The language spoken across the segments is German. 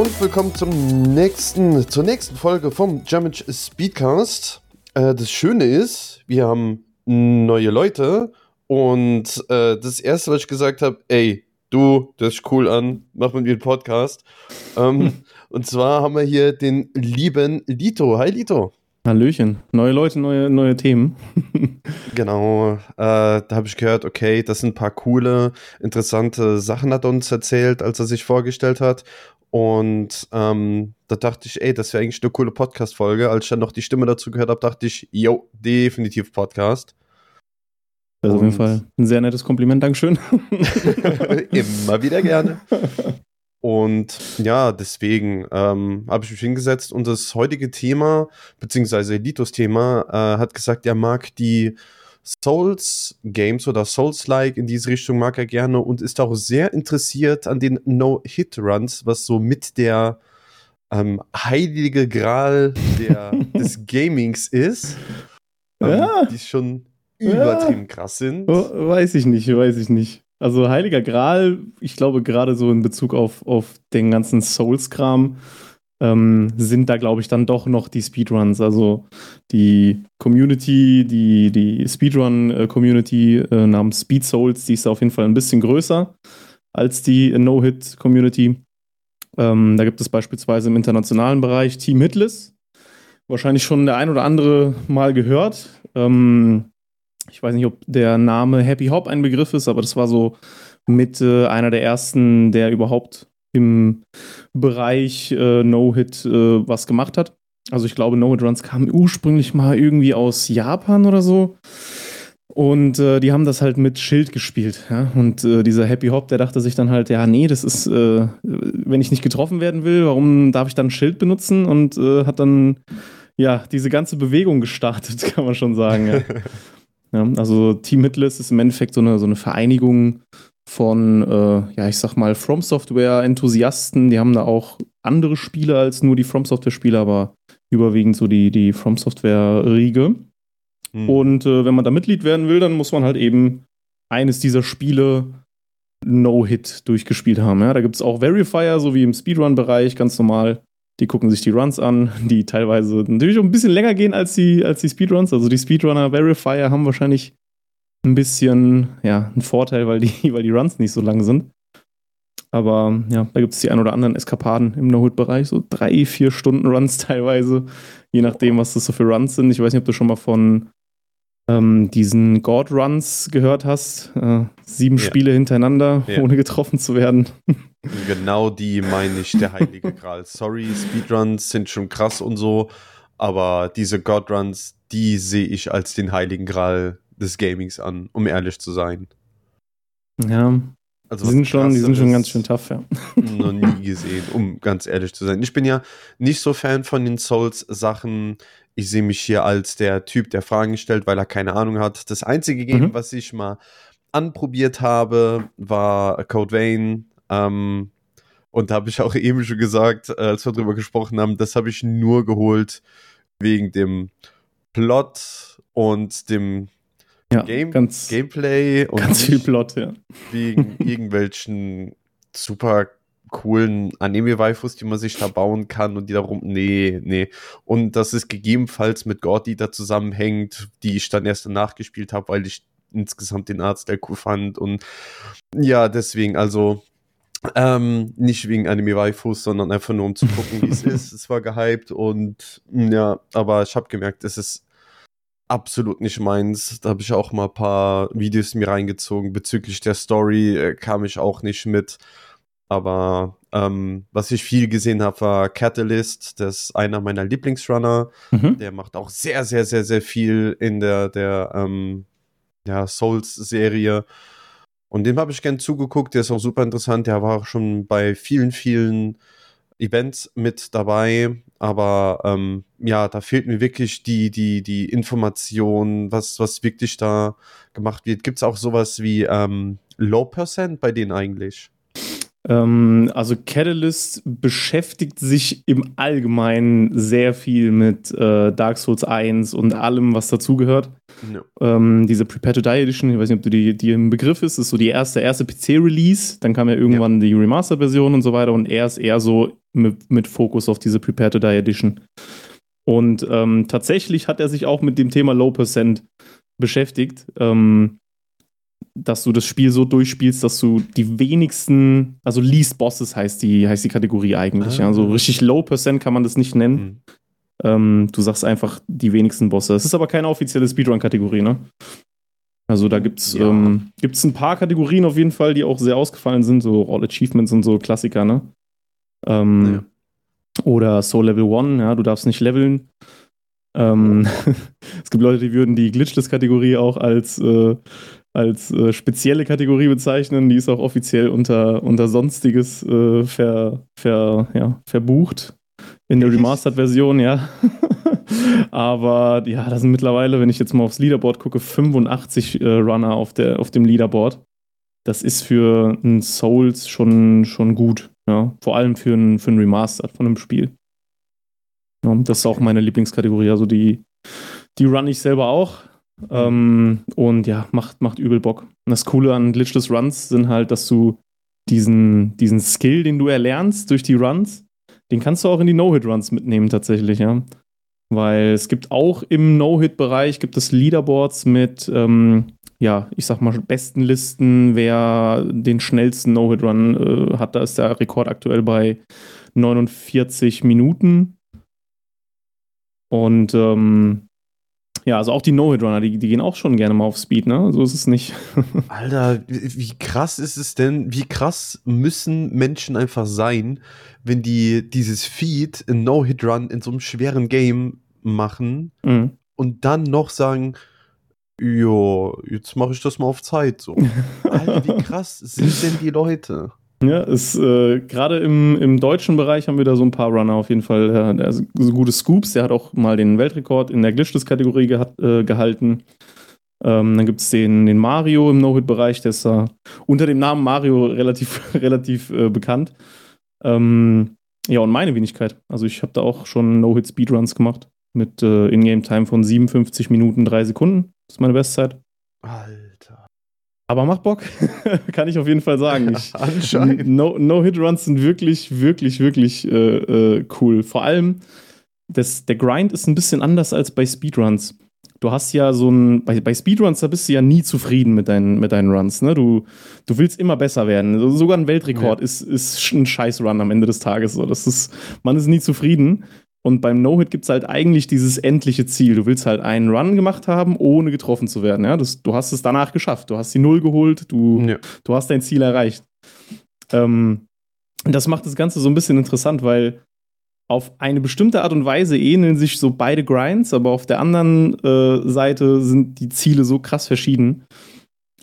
Und willkommen zum nächsten, zur nächsten Folge vom Jamage Speedcast. Äh, das Schöne ist, wir haben neue Leute und äh, das erste, was ich gesagt habe, ey, du, das ist cool an, mach mit mir einen Podcast. Ähm, und zwar haben wir hier den lieben Lito. Hi Lito. Hallöchen. Neue Leute, neue, neue Themen. genau. Äh, da habe ich gehört, okay, das sind ein paar coole, interessante Sachen, hat er uns erzählt, als er sich vorgestellt hat. Und ähm, da dachte ich, ey, das wäre eigentlich eine coole Podcast-Folge. Als ich dann noch die Stimme dazu gehört habe, dachte ich, yo, definitiv Podcast. Das ist auf jeden Fall ein sehr nettes Kompliment, Dankeschön. Immer wieder gerne. Und ja, deswegen ähm, habe ich mich hingesetzt und das heutige Thema, beziehungsweise Litos Thema, äh, hat gesagt, er mag die Souls-Games oder Souls-like in diese Richtung mag er gerne und ist auch sehr interessiert an den No-Hit-Runs, was so mit der ähm, heilige Gral der, des Gamings ist. Ähm, ja. Die schon übertrieben ja. krass sind. Weiß ich nicht, weiß ich nicht. Also Heiliger Gral, ich glaube gerade so in Bezug auf, auf den ganzen Souls-Kram, ähm, sind da, glaube ich, dann doch noch die Speedruns. Also die Community, die, die Speedrun-Community äh, namens Speed Souls, die ist auf jeden Fall ein bisschen größer als die No-Hit-Community. Ähm, da gibt es beispielsweise im internationalen Bereich Team Hitless. Wahrscheinlich schon der ein oder andere mal gehört. Ähm, ich weiß nicht, ob der Name Happy Hop ein Begriff ist, aber das war so mit äh, einer der ersten, der überhaupt im Bereich äh, No-Hit äh, was gemacht hat. Also ich glaube, No-Hit-Runs kamen ursprünglich mal irgendwie aus Japan oder so. Und äh, die haben das halt mit Schild gespielt. Ja? Und äh, dieser Happy Hop, der dachte sich dann halt, ja, nee, das ist, äh, wenn ich nicht getroffen werden will, warum darf ich dann Schild benutzen? Und äh, hat dann, ja, diese ganze Bewegung gestartet, kann man schon sagen. Ja. ja also Team Hitless ist im Endeffekt so eine, so eine Vereinigung von, äh, ja, ich sag mal, From Software-Enthusiasten. Die haben da auch andere Spiele als nur die From Software-Spiele, aber überwiegend so die, die From Software-Riege. Hm. Und äh, wenn man da Mitglied werden will, dann muss man halt eben eines dieser Spiele No-Hit durchgespielt haben. Ja? Da gibt es auch Verifier, so wie im Speedrun-Bereich, ganz normal. Die gucken sich die Runs an, die teilweise natürlich auch ein bisschen länger gehen als die, als die Speedruns. Also die Speedrunner Verifier haben wahrscheinlich ein bisschen, ja, ein Vorteil, weil die, weil die Runs nicht so lang sind. Aber ja, da gibt es die ein oder anderen Eskapaden im No-Hit-Bereich, so drei, vier Stunden Runs teilweise, je nachdem, was das so für Runs sind. Ich weiß nicht, ob du schon mal von ähm, diesen God-Runs gehört hast. Äh, sieben ja. Spiele hintereinander, ja. ohne getroffen zu werden. Genau die meine ich, der heilige Gral. Sorry, Speedruns sind schon krass und so, aber diese God-Runs, die sehe ich als den heiligen Gral des Gamings an, um ehrlich zu sein. Ja. Also die sind, schon, die sind schon ganz schön tough, ja. Noch nie gesehen, um ganz ehrlich zu sein. Ich bin ja nicht so Fan von den Souls-Sachen. Ich sehe mich hier als der Typ, der Fragen stellt, weil er keine Ahnung hat. Das einzige Game, mhm. was ich mal anprobiert habe, war Code Vein. Ähm, und da habe ich auch eben schon gesagt, äh, als wir darüber gesprochen haben, das habe ich nur geholt wegen dem Plot und dem ja, Game, ganz, Gameplay und ganz viel Plot, ja. Wegen irgendwelchen super coolen Anime-Waifus, die man sich da bauen kann und die darum, nee, nee. Und dass es gegebenenfalls mit God Eater zusammenhängt, die ich dann erst danach gespielt habe, weil ich insgesamt den Arzt der cool fand und ja, deswegen, also ähm, nicht wegen Anime-Waifus, sondern einfach nur um zu gucken, wie es ist. Es war gehypt und ja, aber ich habe gemerkt, es ist absolut nicht meins. Da habe ich auch mal ein paar Videos mir reingezogen. Bezüglich der Story äh, kam ich auch nicht mit. Aber ähm, was ich viel gesehen habe, war Catalyst. Das ist einer meiner Lieblingsrunner. Mhm. Der macht auch sehr, sehr, sehr, sehr viel in der, der ähm, ja, Souls-Serie. Und dem habe ich gern zugeguckt. Der ist auch super interessant. Der war auch schon bei vielen, vielen Events mit dabei, aber ähm, ja, da fehlt mir wirklich die, die, die Information, was, was wirklich da gemacht wird. Gibt es auch sowas wie ähm, Low Percent bei denen eigentlich? Ähm, also Catalyst beschäftigt sich im Allgemeinen sehr viel mit äh, Dark Souls 1 und allem, was dazugehört. No. Ähm, diese Prepare to Die Edition, ich weiß nicht, ob du die, die im Begriff ist, ist so die erste, erste PC-Release. Dann kam ja irgendwann ja. die Remastered-Version und so weiter und er ist eher so mit, mit Fokus auf diese Prepare to Die Edition. Und ähm, tatsächlich hat er sich auch mit dem Thema Low Percent beschäftigt. Ähm, dass du das Spiel so durchspielst, dass du die wenigsten, also Least Bosses heißt die, heißt die Kategorie eigentlich. Ah. Ja. So richtig Low Percent kann man das nicht nennen. Mhm. Ähm, du sagst einfach die wenigsten Bosse. Es ist aber keine offizielle Speedrun-Kategorie, ne? Also da gibt's, ja. ähm, gibt's ein paar Kategorien auf jeden Fall, die auch sehr ausgefallen sind, so All Achievements und so Klassiker, ne? Ähm, ja. Oder Soul Level 1, ja, du darfst nicht leveln. Ähm, es gibt Leute, die würden die Glitchless-Kategorie auch als äh, als äh, spezielle Kategorie bezeichnen. Die ist auch offiziell unter, unter Sonstiges äh, ver, ver, ja, verbucht. In der Remastered-Version, ja. Aber ja, da sind mittlerweile, wenn ich jetzt mal aufs Leaderboard gucke, 85 äh, Runner auf, der, auf dem Leaderboard. Das ist für ein Souls schon, schon gut. Ja. Vor allem für ein, für ein Remastered von einem Spiel. Ja, das ist auch meine Lieblingskategorie. Also die, die run ich selber auch. Ähm, und ja, macht, macht übel Bock. Und das Coole an Glitchless Runs sind halt, dass du diesen, diesen Skill, den du erlernst durch die Runs, den kannst du auch in die No-Hit-Runs mitnehmen tatsächlich, ja. Weil es gibt auch im No-Hit-Bereich gibt es Leaderboards mit, ähm, ja, ich sag mal, besten Listen, wer den schnellsten No-Hit-Run äh, hat. Da ist der Rekord aktuell bei 49 Minuten. Und ähm, ja, also auch die No-Hit-Runner, die, die gehen auch schon gerne mal auf Speed, ne? So ist es nicht. Alter, wie krass ist es denn? Wie krass müssen Menschen einfach sein, wenn die dieses Feed in No-Hit-Run in so einem schweren Game machen mhm. und dann noch sagen, jo, jetzt mache ich das mal auf Zeit. So. Alter, wie krass sind denn die Leute? Ja, äh, gerade im, im deutschen Bereich haben wir da so ein paar Runner auf jeden Fall. Ja, der so gute Scoops, der hat auch mal den Weltrekord in der Glitchless-Kategorie äh, gehalten. Ähm, dann gibt es den, den Mario im No-Hit-Bereich, der ist da unter dem Namen Mario relativ, relativ äh, bekannt. Ähm, ja, und meine Wenigkeit. Also ich habe da auch schon No-Hit-Speedruns gemacht mit äh, Ingame-Time von 57 Minuten 3 Sekunden. Das ist meine Bestzeit. Alter. Aber macht Bock, kann ich auf jeden Fall sagen. Ich, Anscheinend. No-Hit-Runs no sind wirklich, wirklich, wirklich äh, äh, cool. Vor allem, das, der Grind ist ein bisschen anders als bei Speedruns. Du hast ja so ein, bei, bei Speedruns, da bist du ja nie zufrieden mit deinen, mit deinen Runs. Ne? Du, du willst immer besser werden. Sogar ein Weltrekord ja. ist, ist ein Scheiß-Run am Ende des Tages. So. Das ist, man ist nie zufrieden. Und beim No-Hit gibt es halt eigentlich dieses endliche Ziel. Du willst halt einen Run gemacht haben, ohne getroffen zu werden. Ja? Das, du hast es danach geschafft. Du hast die Null geholt, du, ja. du hast dein Ziel erreicht. Ähm, das macht das Ganze so ein bisschen interessant, weil auf eine bestimmte Art und Weise ähneln sich so beide Grinds, aber auf der anderen äh, Seite sind die Ziele so krass verschieden.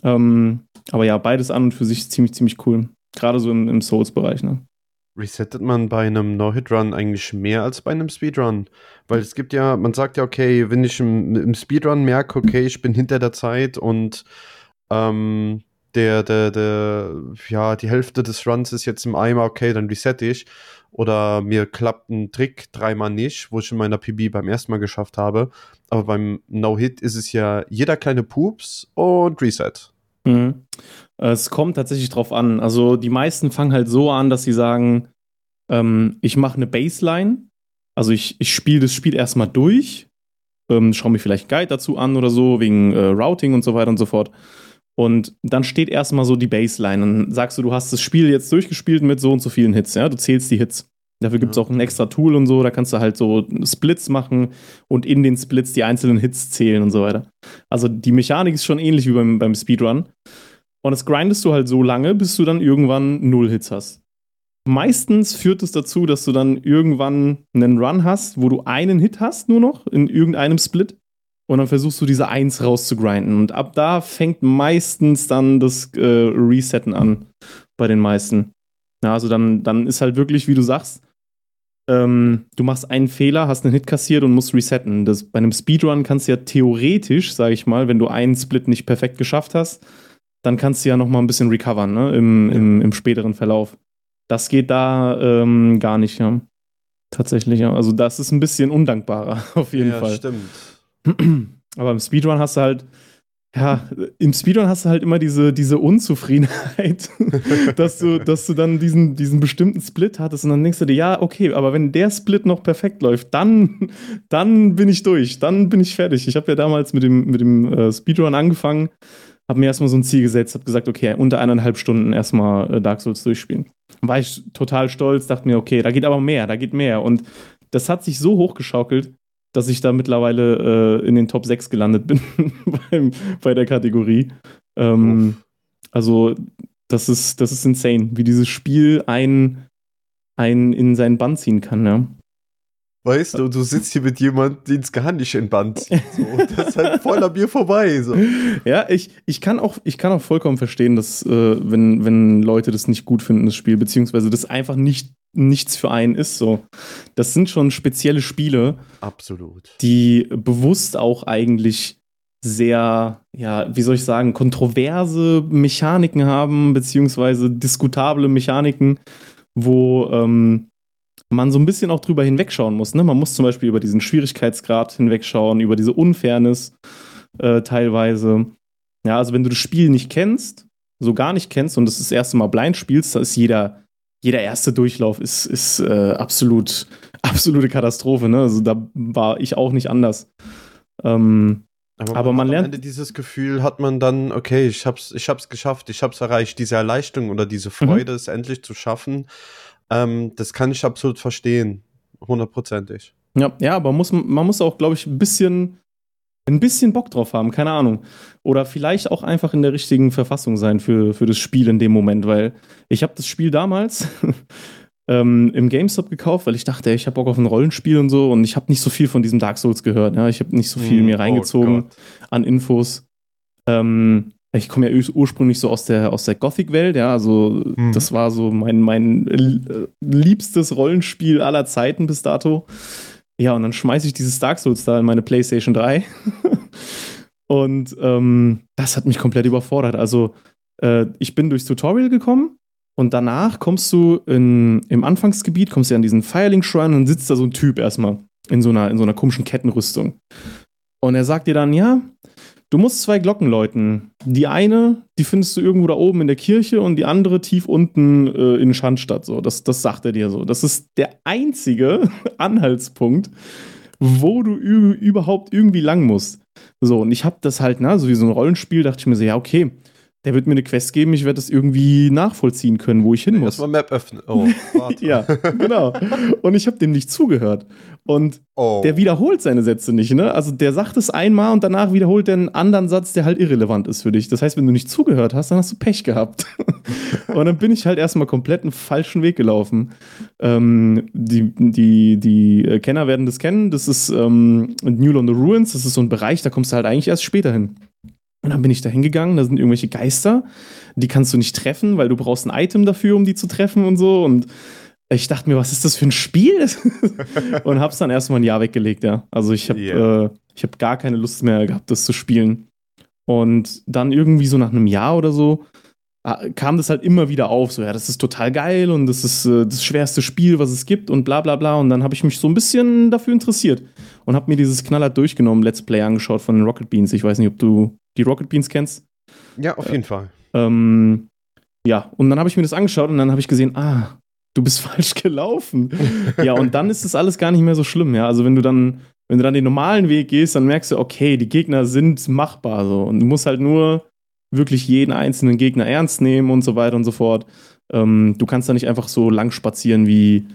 Ähm, aber ja, beides an und für sich ziemlich, ziemlich cool. Gerade so im, im Souls-Bereich. Ne? Resettet man bei einem No-Hit-Run eigentlich mehr als bei einem Speedrun? Weil es gibt ja, man sagt ja, okay, wenn ich im, im Speedrun merke, okay, ich bin hinter der Zeit und ähm, der, der, der, ja, die Hälfte des Runs ist jetzt im Eimer, okay, dann resette ich. Oder mir klappt ein Trick dreimal nicht, wo ich in meiner PB beim ersten Mal geschafft habe. Aber beim No-Hit ist es ja jeder kleine Pups und Reset. Mhm. Es kommt tatsächlich drauf an. Also die meisten fangen halt so an, dass sie sagen, ähm, ich mache eine Baseline. Also ich, ich spiele das Spiel erstmal durch, ähm, schaue mir vielleicht Guide dazu an oder so, wegen äh, Routing und so weiter und so fort. Und dann steht erstmal so die Baseline. Dann sagst du, du hast das Spiel jetzt durchgespielt mit so und so vielen Hits, ja. Du zählst die Hits. Dafür gibt es auch ein extra Tool und so, da kannst du halt so Splits machen und in den Splits die einzelnen Hits zählen und so weiter. Also die Mechanik ist schon ähnlich wie beim, beim Speedrun. Und das grindest du halt so lange, bis du dann irgendwann null Hits hast. Meistens führt es dazu, dass du dann irgendwann einen Run hast, wo du einen Hit hast nur noch in irgendeinem Split. Und dann versuchst du diese Eins rauszugrinden. Und ab da fängt meistens dann das äh, Resetten an bei den meisten. Ja, also dann, dann ist halt wirklich, wie du sagst, ähm, du machst einen Fehler, hast einen Hit kassiert und musst resetten. Das, bei einem Speedrun kannst du ja theoretisch, sage ich mal, wenn du einen Split nicht perfekt geschafft hast, dann kannst du ja noch mal ein bisschen recovern ne? Im, im, im späteren Verlauf. Das geht da ähm, gar nicht, ja. Tatsächlich, ja. Also das ist ein bisschen undankbarer, auf jeden ja, Fall. stimmt. Aber im Speedrun hast du halt, ja, im Speedrun hast du halt immer diese, diese Unzufriedenheit, dass, du, dass du dann diesen, diesen bestimmten Split hattest und dann denkst du dir, ja, okay, aber wenn der Split noch perfekt läuft, dann, dann bin ich durch, dann bin ich fertig. Ich habe ja damals mit dem, mit dem äh, Speedrun angefangen, habe mir erstmal so ein Ziel gesetzt, habe gesagt, okay, unter eineinhalb Stunden erstmal äh, Dark Souls durchspielen. War ich total stolz, dachte mir, okay, da geht aber mehr, da geht mehr. Und das hat sich so hochgeschaukelt, dass ich da mittlerweile äh, in den Top 6 gelandet bin beim, bei der Kategorie. Ähm, also, das ist, das ist insane, wie dieses Spiel einen, einen in seinen Bann ziehen kann, ja. Weißt du, du sitzt hier mit jemandem, den es gar nicht zieht. So. Das ist halt voll an mir vorbei. So. Ja, ich, ich, kann auch, ich kann auch vollkommen verstehen, dass, äh, wenn, wenn Leute das nicht gut finden, das Spiel, beziehungsweise das einfach nicht nichts für einen ist. So. Das sind schon spezielle Spiele. Absolut. Die bewusst auch eigentlich sehr, ja, wie soll ich sagen, kontroverse Mechaniken haben, beziehungsweise diskutable Mechaniken, wo ähm, man so ein bisschen auch drüber hinwegschauen muss. Ne? Man muss zum Beispiel über diesen Schwierigkeitsgrad hinwegschauen, über diese Unfairness äh, teilweise. Ja, also wenn du das Spiel nicht kennst, so gar nicht kennst und das, das erste Mal blind spielst, da ist jeder, jeder erste Durchlauf ist, ist äh, absolut, absolute Katastrophe. Ne? Also da war ich auch nicht anders. Ähm, aber, aber man, man lernt. Am Ende dieses Gefühl hat man dann, okay, ich hab's, ich hab's geschafft, ich hab's erreicht, diese Erleichterung oder diese mhm. Freude, mhm. es endlich zu schaffen. Ähm, das kann ich absolut verstehen. Hundertprozentig. Ja, ja, aber muss, man muss auch, glaube ich, ein bisschen, ein bisschen Bock drauf haben, keine Ahnung. Oder vielleicht auch einfach in der richtigen Verfassung sein für, für das Spiel in dem Moment, weil ich habe das Spiel damals ähm, im GameStop gekauft, weil ich dachte, ich habe Bock auf ein Rollenspiel und so und ich habe nicht so viel von diesem Dark Souls gehört. Ja? Ich habe nicht so viel hm, mir reingezogen oh an Infos. Ähm, ich komme ja ursprünglich so aus der, aus der Gothic-Welt, ja, also mhm. das war so mein, mein äh, liebstes Rollenspiel aller Zeiten bis dato. Ja, und dann schmeiße ich dieses Dark Souls da in meine PlayStation 3. und ähm, das hat mich komplett überfordert. Also, äh, ich bin durchs Tutorial gekommen und danach kommst du in, im Anfangsgebiet, kommst du an diesen Firelink-Shrine und sitzt da so ein Typ erstmal in so einer, in so einer komischen Kettenrüstung. Und er sagt dir dann, ja, Du musst zwei Glocken läuten. Die eine, die findest du irgendwo da oben in der Kirche und die andere tief unten äh, in Schandstadt. So, das, das sagt er dir so. Das ist der einzige Anhaltspunkt, wo du überhaupt irgendwie lang musst. So, und ich hab das halt, na, so wie so ein Rollenspiel, dachte ich mir so, ja, okay, der wird mir eine Quest geben, ich werde das irgendwie nachvollziehen können, wo ich hin muss. Erstmal Map öffnen. Oh, ja, genau. Und ich habe dem nicht zugehört. Und oh. der wiederholt seine Sätze nicht, ne? Also der sagt es einmal und danach wiederholt er einen anderen Satz, der halt irrelevant ist für dich. Das heißt, wenn du nicht zugehört hast, dann hast du Pech gehabt. und dann bin ich halt erstmal komplett einen falschen Weg gelaufen. Ähm, die, die, die Kenner werden das kennen. Das ist ähm, New on the Ruins. Das ist so ein Bereich, da kommst du halt eigentlich erst später hin. Und dann bin ich da hingegangen, da sind irgendwelche Geister, die kannst du nicht treffen, weil du brauchst ein Item dafür, um die zu treffen und so. Und ich dachte mir, was ist das für ein Spiel? und hab's dann erstmal ein Jahr weggelegt, ja. Also ich habe yeah. äh, hab gar keine Lust mehr gehabt, das zu spielen. Und dann irgendwie so nach einem Jahr oder so ah, kam das halt immer wieder auf, so ja, das ist total geil und das ist äh, das schwerste Spiel, was es gibt und bla bla bla. Und dann habe ich mich so ein bisschen dafür interessiert und habe mir dieses Knaller durchgenommen, Let's Play angeschaut von Rocket Beans. Ich weiß nicht, ob du die Rocket Beans kennst. Ja, auf jeden äh, Fall. Ähm, ja, und dann habe ich mir das angeschaut und dann habe ich gesehen, ah, du bist falsch gelaufen. ja, und dann ist das alles gar nicht mehr so schlimm, ja. Also wenn du dann, wenn du dann den normalen Weg gehst, dann merkst du, okay, die Gegner sind machbar so. Und du musst halt nur wirklich jeden einzelnen Gegner ernst nehmen und so weiter und so fort. Ähm, du kannst da nicht einfach so lang spazieren wie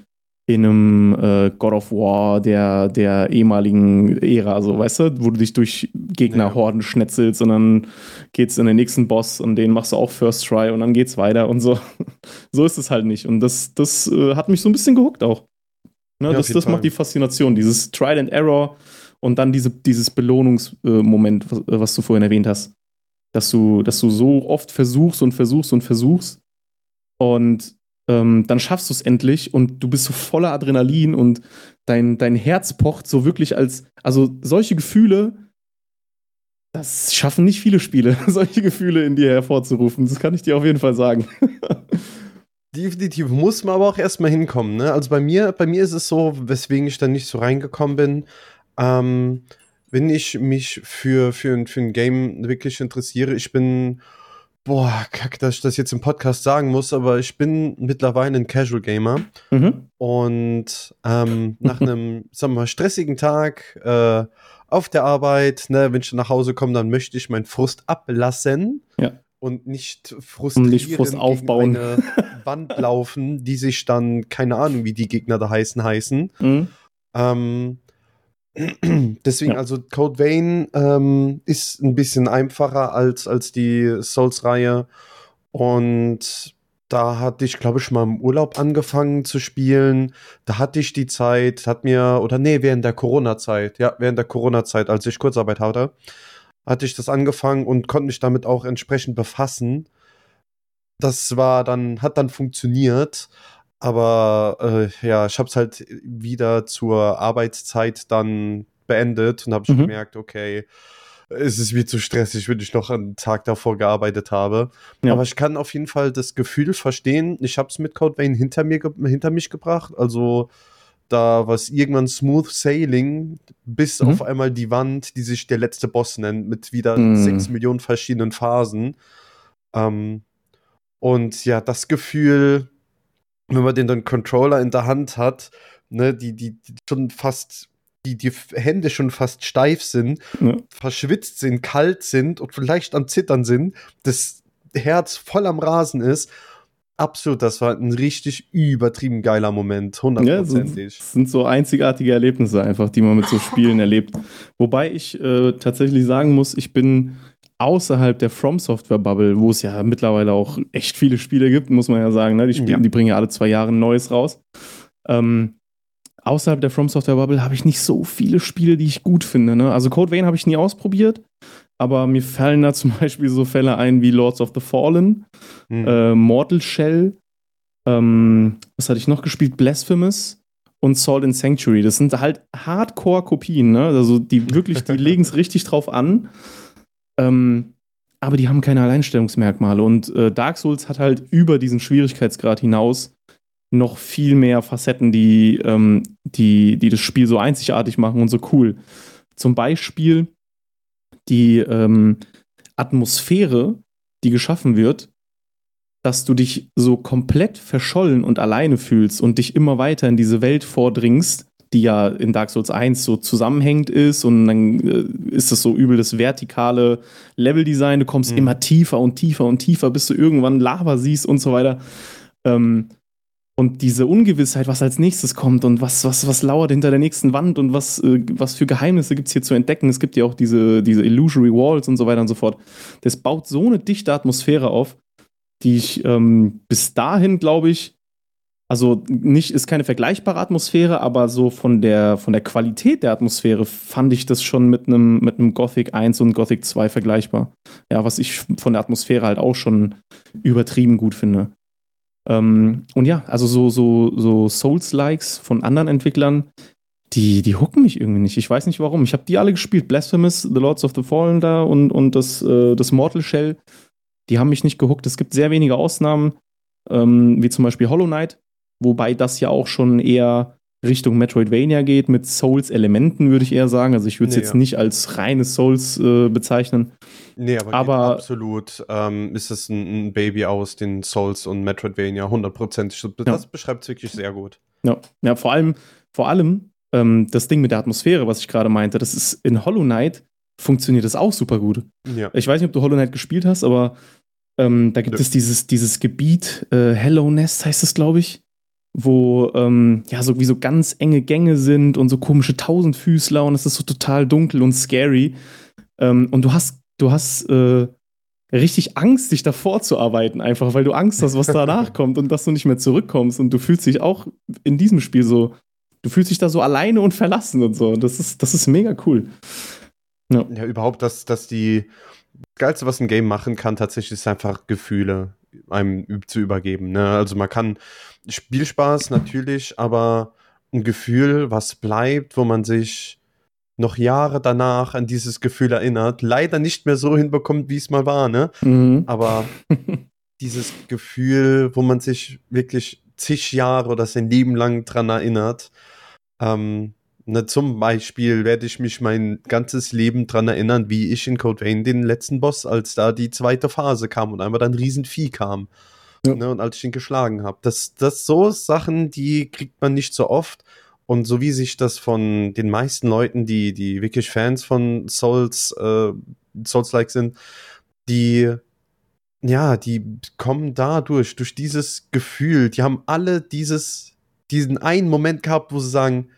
in einem äh, God of War der, der ehemaligen Ära, so weißt du, wo du dich durch Gegnerhorden ja. schnetzelst und dann geht's in den nächsten Boss und den machst du auch First Try und dann geht's weiter und so. so ist es halt nicht. Und das, das äh, hat mich so ein bisschen gehuckt auch. Ne, ja, das das macht die Faszination, dieses Trial and Error und dann diese, dieses Belohnungsmoment, was, was du vorhin erwähnt hast. Dass du, dass du so oft versuchst und versuchst und versuchst und ähm, dann schaffst du es endlich und du bist so voller Adrenalin und dein, dein Herz pocht so wirklich als, also solche Gefühle, das schaffen nicht viele Spiele, solche Gefühle in dir hervorzurufen. Das kann ich dir auf jeden Fall sagen. Definitiv muss man aber auch erstmal hinkommen. Ne? Also bei mir, bei mir ist es so, weswegen ich da nicht so reingekommen bin. Ähm, wenn ich mich für, für, für ein Game wirklich interessiere, ich bin, boah, kack, dass ich das jetzt im Podcast sagen muss, aber ich bin mittlerweile ein Casual Gamer. Mhm. Und ähm, nach einem, sagen wir mal, stressigen Tag äh, auf der Arbeit, ne, wenn ich nach Hause komme, dann möchte ich meinen Frust ablassen. Ja. Und nicht frustrieren, nicht Frust aufbauen. eine Wand laufen, die sich dann, keine Ahnung, wie die Gegner da heißen, heißen. Mhm. Ähm, deswegen, Ja. also Code Vein ähm, ist ein bisschen einfacher als, als die Souls-Reihe. Und da hatte ich, glaube ich, mal im Urlaub angefangen zu spielen. Da hatte ich die Zeit, hat mir, oder nee, während der Corona-Zeit, ja, während der Corona-Zeit, als ich Kurzarbeit hatte, hatte ich das angefangen und konnte mich damit auch entsprechend befassen. Das war dann, hat dann funktioniert. Aber äh, ja, ich habe es halt wieder zur Arbeitszeit dann beendet und habe ich Mhm. gemerkt, okay, es ist mir zu stressig, wenn ich noch einen Tag davor gearbeitet habe. Ja. Aber ich kann auf jeden Fall das Gefühl verstehen. Ich habe es mit Code Vein hinter, mir hinter mich gebracht. Also da war es irgendwann Smooth Sailing, bis Mhm. auf einmal die Wand, die sich der letzte Boss nennt, mit wieder Mhm. sechs Millionen verschiedenen Phasen. Ähm, und ja, das Gefühl, wenn man den dann Controller in der Hand hat, ne, die, die, die schon fast, die, die Hände schon fast steif sind, Ja. verschwitzt sind, kalt sind und vielleicht am Zittern sind, das Herz voll am Rasen ist. Absolut, das war ein richtig übertrieben geiler Moment, Ja, hundertprozentig. das sind so einzigartige Erlebnisse einfach, die man mit so Spielen erlebt. Wobei ich äh, tatsächlich sagen muss, ich bin außerhalb der From Software Bubble, wo es ja mittlerweile auch echt viele Spiele gibt, muss man ja sagen, ne? die, spielen, Ja. die bringen ja alle zwei Jahre ein neues raus. Ähm, außerhalb der From Software Bubble habe ich nicht so viele Spiele, die ich gut finde. Ne? Also Code Vein habe ich nie ausprobiert, aber mir fallen da zum Beispiel so Fälle ein wie Lords of the Fallen, Hm. äh, Mortal Shell, ähm, was hatte ich noch gespielt? Blasphemous und Salt and Sanctuary. Das sind halt Hardcore-Kopien, ne? Also die wirklich, die legen es richtig drauf an. Ähm, aber die haben keine Alleinstellungsmerkmale. Und äh, Dark Souls hat halt über diesen Schwierigkeitsgrad hinaus noch viel mehr Facetten, die, ähm, die, die das Spiel so einzigartig machen und so cool. Zum Beispiel die ähm, Atmosphäre, die geschaffen wird, dass du dich so komplett verschollen und alleine fühlst und dich immer weiter in diese Welt vordringst, die ja in Dark Souls 1 so zusammenhängend ist und dann äh, ist das so übel das vertikale Leveldesign, du kommst Mhm. immer tiefer und tiefer und tiefer, bis du irgendwann Lava siehst und so weiter. Ähm, und diese Ungewissheit, was als nächstes kommt und was, was, was lauert hinter der nächsten Wand und was, äh, was für Geheimnisse gibt es hier zu entdecken. Es gibt ja auch diese, diese Illusory Walls und so weiter und so fort. Das baut so eine dichte Atmosphäre auf, die ich ähm, bis dahin, glaube ich, also nicht, ist keine vergleichbare Atmosphäre, aber so von der, von der Qualität der Atmosphäre fand ich das schon mit einem mit einem Gothic 1 und Gothic 2 vergleichbar. Ja, was ich von der Atmosphäre halt auch schon übertrieben gut finde. Ähm, und ja, also so, so, so Souls-Likes von anderen Entwicklern, die, die hooken mich irgendwie nicht. Ich weiß nicht warum. Ich habe die alle gespielt. Blasphemous, The Lords of the Fallen da und, und das, äh, das Mortal Shell. Die haben mich nicht gehuckt. Es gibt sehr wenige Ausnahmen, ähm, wie zum Beispiel Hollow Knight, wobei das ja auch schon eher Richtung Metroidvania geht, mit Souls-Elementen, würde ich eher sagen. Also ich würde es Nee, jetzt ja. nicht als reines Souls äh, bezeichnen. Nee, aber, Aber- absolut ähm, ist es ein, ein Baby aus den Souls und Metroidvania, hundertprozentig. Das beschreibt es wirklich sehr gut. Ja, ja vor allem, vor allem ähm, das Ding mit der Atmosphäre, was ich gerade meinte, das ist in Hollow Knight funktioniert das auch super gut. Ja. Ich weiß nicht, ob du Hollow Knight gespielt hast, aber ähm, da gibt Nö. es dieses, dieses Gebiet, äh, Hello Nest heißt es, glaube ich, wo ähm, ja so wie so ganz enge Gänge sind und so komische Tausendfüßler und es ist so total dunkel und scary. Ähm, und du hast, du hast äh, richtig Angst, dich davor zu arbeiten, einfach weil du Angst hast, was danach kommt und dass du nicht mehr zurückkommst. Und du fühlst dich auch in diesem Spiel so, du fühlst dich da so alleine und verlassen und so. Das ist, das ist mega cool. Ja, überhaupt, dass, dass die das Geilste, was ein Game machen kann, tatsächlich ist einfach Gefühle einem üb- zu übergeben. Ne? Also man kann Spielspaß natürlich, aber ein Gefühl, was bleibt, wo man sich noch Jahre danach an dieses Gefühl erinnert, leider nicht mehr so hinbekommt, wie es mal war, ne? Mhm. Aber dieses Gefühl, wo man sich wirklich zig Jahre oder sein Leben lang dran erinnert. Ähm, ne, zum Beispiel werde ich mich mein ganzes Leben dran erinnern, wie ich in Code Vein den letzten Boss, als da die zweite Phase kam und einmal dann ein Riesenvieh kam. Ja. Ne, und als ich ihn geschlagen habe. Das, das so Sachen, die kriegt man nicht so oft. Und so wie sich das von den meisten Leuten, die, die wirklich Fans von Souls, äh, Souls-like sind, die ja, die kommen dadurch, durch dieses Gefühl, die haben alle dieses, diesen einen Moment gehabt, wo sie sagen,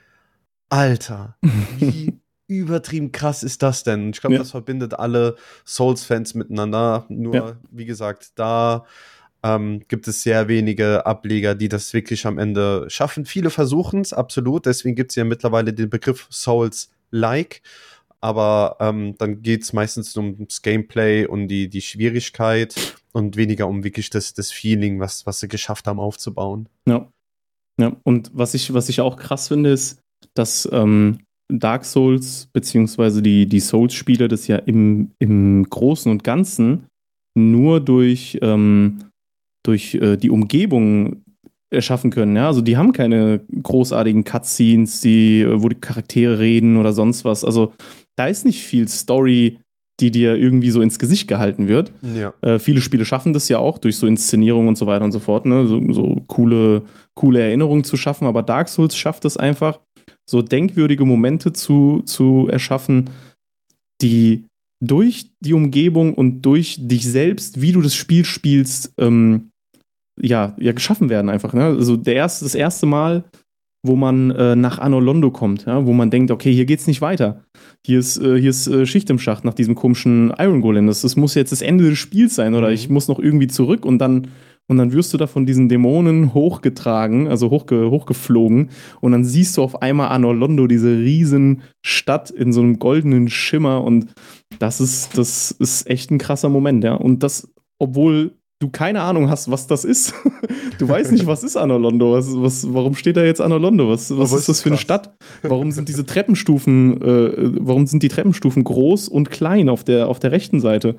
Alter, wie übertrieben krass ist das denn? Ich glaube, ja. das verbindet alle Souls-Fans miteinander. Nur, ja. wie gesagt, da ähm, gibt es sehr wenige Ableger, die das wirklich am Ende schaffen. Viele versuchen es, absolut. Deswegen gibt es ja mittlerweile den Begriff Souls-like aber ähm, dann geht es meistens um das Gameplay und die, die Schwierigkeit und weniger um wirklich das, das Feeling, was, was sie geschafft haben aufzubauen. Ja. Ja, und was ich, was ich auch krass finde, ist, dass ähm, Dark Souls beziehungsweise die, die Souls-Spiele das ja im, im Großen und Ganzen nur durch, ähm, durch äh, die Umgebung erschaffen können. Ja? Also die haben keine großartigen Cutscenes, die, wo die Charaktere reden oder sonst was. Also da ist nicht viel Story, die dir irgendwie so ins Gesicht gehalten wird. Ja. Äh, viele Spiele schaffen das ja auch durch so Inszenierung und so weiter und so fort, ne? so, so coole, coole Erinnerungen zu schaffen. Aber Dark Souls schafft es einfach, so denkwürdige Momente zu, zu erschaffen, die durch die Umgebung und durch dich selbst, wie du das Spiel spielst, ähm, ja, ja, geschaffen werden einfach. Ne? Also der erste, das erste Mal, wo man äh, nach Anolondo kommt, ja? wo man denkt, okay, hier geht's nicht weiter hier ist, äh, hier ist äh, Schicht im Schacht nach diesem komischen Iron Golem. Das, das muss jetzt das Ende des Spiels sein oder mhm. ich muss noch irgendwie zurück und dann und dann wirst du da von diesen Dämonen hochgetragen, also hochge hochgeflogen und dann siehst du auf einmal Anolondo, diese riesen Stadt in so einem goldenen Schimmer und das ist, das ist echt ein krasser Moment, ja. Und das, obwohl du keine Ahnung hast, was das ist. Du weißt nicht, was ist Anolondo? Was, was, warum steht da jetzt Anolondo? Was, was ist das für eine Stadt? Warum sind diese Treppenstufen, äh, warum sind die Treppenstufen groß und klein auf der, auf der rechten Seite?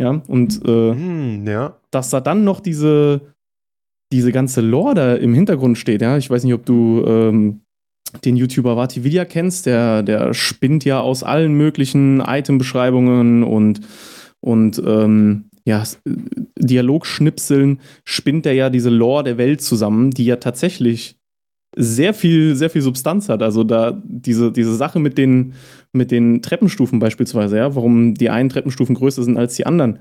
Ja, und äh, hm, ja. dass da dann noch diese, diese ganze Lore da im Hintergrund steht, ja. Ich weiß nicht, ob du ähm, den YouTuber Vatividia kennst, der, der spinnt ja aus allen möglichen Itembeschreibungen und, und ähm, ja, äh, Dialogschnipseln spinnt er ja diese Lore der Welt zusammen, die ja tatsächlich sehr viel, sehr viel Substanz hat. Also da diese, diese Sache mit den, mit den Treppenstufen beispielsweise, ja, warum die einen Treppenstufen größer sind als die anderen.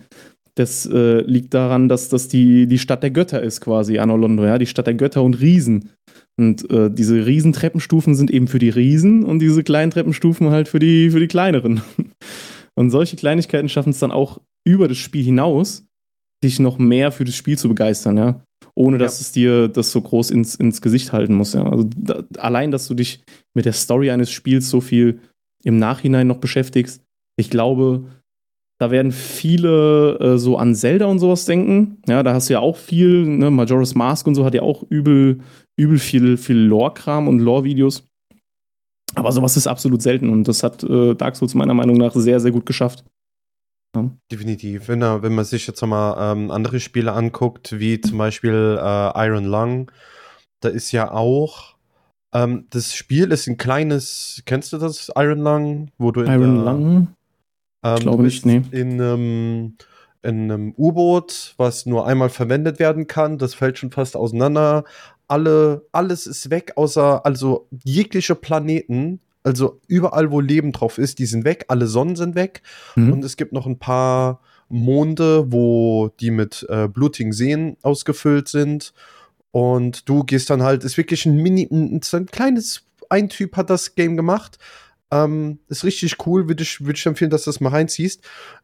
Das äh, liegt daran, dass das die, die Stadt der Götter ist, quasi, Anolondo, ja, die Stadt der Götter und Riesen. Und äh, diese Riesentreppenstufen sind eben für die Riesen und diese kleinen Treppenstufen halt für die, für die kleineren. Und solche Kleinigkeiten schaffen es dann auch über das Spiel hinaus, dich noch mehr für das Spiel zu begeistern, ja. Ohne dass ja. es dir das so groß ins, ins Gesicht halten muss, ja. Also da, allein, dass du dich mit der Story eines Spiels so viel im Nachhinein noch beschäftigst, ich glaube, da werden viele äh, so an Zelda und sowas denken. Ja, da hast du ja auch viel, ne, Majora's Mask und so hat ja auch übel, übel viel, viel Lore-Kram und Lore-Videos. Aber sowas ist absolut selten und das hat äh, Dark Souls meiner Meinung nach sehr, sehr gut geschafft. Ja. Definitiv. Wenn, wenn man sich jetzt mal ähm, andere Spiele anguckt, wie zum Beispiel äh, Iron Lung, da ist ja auch ähm, das Spiel ist ein kleines, kennst du das Iron Lung, wo du Iron der, Lung? Ähm, ich glaube nicht, nee. In einem, in einem U-Boot, was nur einmal verwendet werden kann. Das fällt schon fast auseinander. Alle, alles ist weg, außer also jegliche Planeten also überall, wo Leben drauf ist, die sind weg, alle Sonnen sind weg. Mhm. Und es gibt noch ein paar Monde, wo die mit äh, blutigen Seen ausgefüllt sind. Und du gehst dann halt, ist wirklich ein Mini, ein, ein kleines, ein Typ hat das Game gemacht. Ähm, ist richtig cool, würde ich, würd ich empfehlen, dass du das mal reinziehst.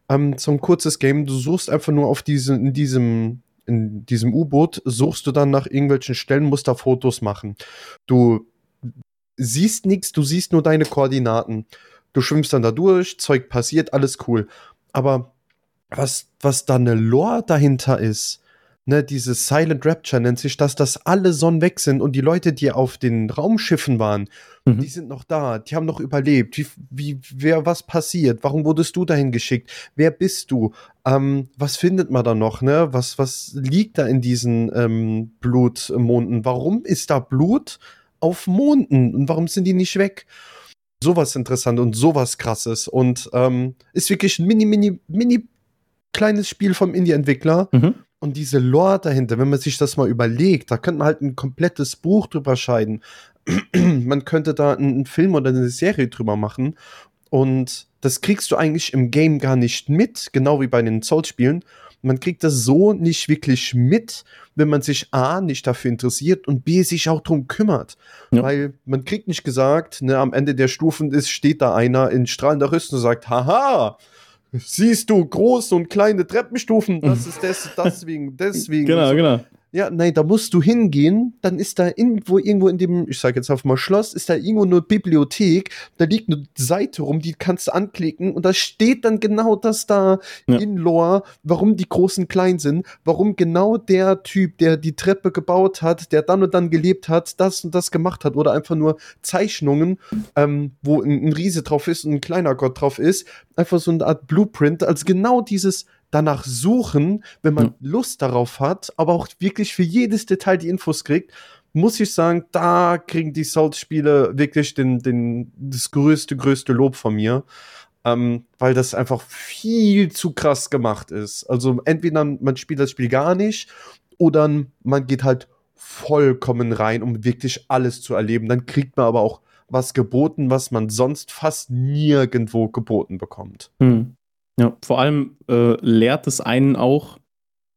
Ähm, so ein kurzes Game, du suchst einfach nur auf diesen, in diesem, in diesem U-Boot, suchst du dann nach irgendwelchen Stellen, musst da Fotos machen. Du siehst nichts, du siehst nur deine Koordinaten. Du schwimmst dann da durch, Zeug passiert, alles cool. Aber was, was da eine Lore dahinter ist, ne, dieses Silent Rapture nennt sich das, dass alle Sonnen weg sind und die Leute, die auf den Raumschiffen waren, mhm. die sind noch da, die haben noch überlebt. Wie, wie, wer, was passiert? Warum wurdest du dahin geschickt? Wer bist du? Ähm, was findet man da noch, ne? Was, was liegt da in diesen ähm, Blutmonden? Warum ist da Blut auf Monden und warum sind die nicht weg? Sowas interessant und sowas krasses und ähm, ist wirklich ein mini, mini, mini kleines Spiel vom Indie-Entwickler. Mhm und diese Lore dahinter, wenn man sich das mal überlegt, da könnte man halt ein komplettes Buch drüber scheiden. man könnte da einen Film oder eine Serie drüber machen. Und das kriegst du eigentlich im Game gar nicht mit, genau wie bei den Souls-Spielen. Man kriegt das so nicht wirklich mit, wenn man sich A nicht dafür interessiert und B sich auch drum kümmert. Ja. Weil man kriegt nicht gesagt, ne, am Ende der Stufen ist, steht da einer in strahlender Rüstung und sagt, haha, siehst du große und kleine Treppenstufen, das ist des, deswegen, deswegen. Genau, so. genau. Ja, nein, da musst du hingehen, dann ist da irgendwo, irgendwo in dem, ich sag jetzt auf mal Schloss, ist da irgendwo eine Bibliothek, da liegt eine Seite rum, die kannst du anklicken und da steht dann genau das da ja. in Lore, warum die Großen klein sind, warum genau der Typ, der die Treppe gebaut hat, der dann und dann gelebt hat, das und das gemacht hat oder einfach nur Zeichnungen, ähm, wo ein, ein Riese drauf ist und ein kleiner Gott drauf ist, einfach so eine Art Blueprint, als genau dieses danach suchen, wenn man mhm. Lust darauf hat, aber auch wirklich für jedes Detail die Infos kriegt, muss ich sagen, da kriegen die Souls-Spiele wirklich den, den, das größte, größte Lob von mir. Ähm, weil das einfach viel zu krass gemacht ist. Also entweder man spielt das Spiel gar nicht oder man geht halt vollkommen rein, um wirklich alles zu erleben. Dann kriegt man aber auch was geboten, was man sonst fast nirgendwo geboten bekommt. Hm. Ja, vor allem äh, lehrt es einen auch,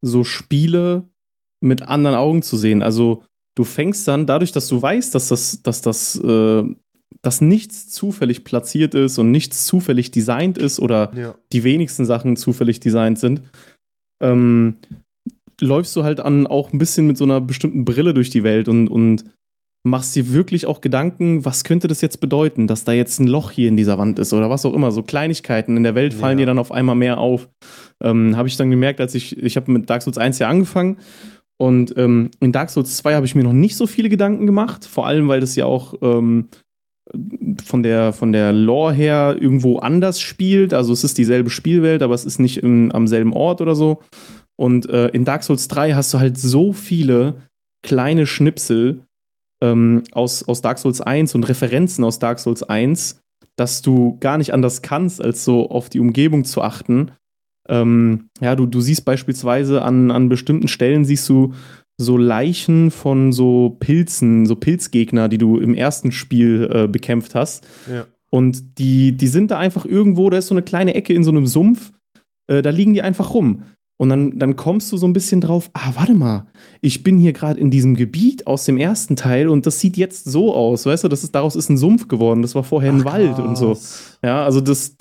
so Spiele mit anderen Augen zu sehen. Also du fängst dann, dadurch, dass du weißt, dass das, dass das, äh, dass nichts zufällig platziert ist und nichts zufällig designt ist oder ja. die wenigsten Sachen zufällig designt sind, ähm, läufst du halt an auch ein bisschen mit so einer bestimmten Brille durch die Welt und, und machst dir wirklich auch Gedanken, was könnte das jetzt bedeuten, dass da jetzt ein Loch hier in dieser Wand ist oder was auch immer. So Kleinigkeiten in der Welt fallen ja. dir dann auf einmal mehr auf. Ähm, habe ich dann gemerkt, als ich, ich habe mit Dark Souls 1 ja angefangen und ähm, in Dark Souls 2 habe ich mir noch nicht so viele Gedanken gemacht, vor allem, weil das ja auch ähm, von der, von der Lore her irgendwo anders spielt. Also es ist dieselbe Spielwelt, aber es ist nicht im, am selben Ort oder so. Und äh, in Dark Souls 3 hast du halt so viele kleine Schnipsel, ähm, aus, aus Dark Souls 1 und Referenzen aus Dark Souls 1, dass du gar nicht anders kannst, als so auf die Umgebung zu achten. Ähm, ja, du, du siehst beispielsweise an, an bestimmten Stellen siehst du so Leichen von so Pilzen, so Pilzgegner, die du im ersten Spiel äh, bekämpft hast. Ja. Und die, die sind da einfach irgendwo, da ist so eine kleine Ecke in so einem Sumpf, äh, da liegen die einfach rum. Und dann, dann kommst du so ein bisschen drauf, ah, warte mal, ich bin hier gerade in diesem Gebiet aus dem ersten Teil und das sieht jetzt so aus, weißt du, das ist, daraus ist ein Sumpf geworden, das war vorher ein Ach, Wald krass. und so. Ja, also das,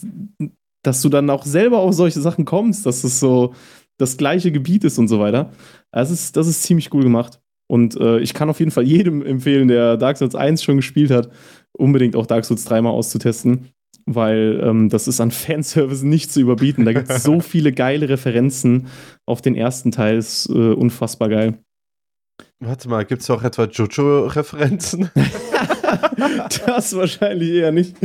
dass du dann auch selber auf solche Sachen kommst, dass es so das gleiche Gebiet ist und so weiter. Das ist, das ist ziemlich cool gemacht. Und äh, ich kann auf jeden Fall jedem empfehlen, der Dark Souls 1 schon gespielt hat, unbedingt auch Dark Souls 3 mal auszutesten weil ähm, das ist an Fanservice nicht zu überbieten. Da gibt es so viele geile Referenzen auf den ersten Teil, ist äh, unfassbar geil. Warte mal, gibt es auch etwa Jojo-Referenzen? das wahrscheinlich eher nicht.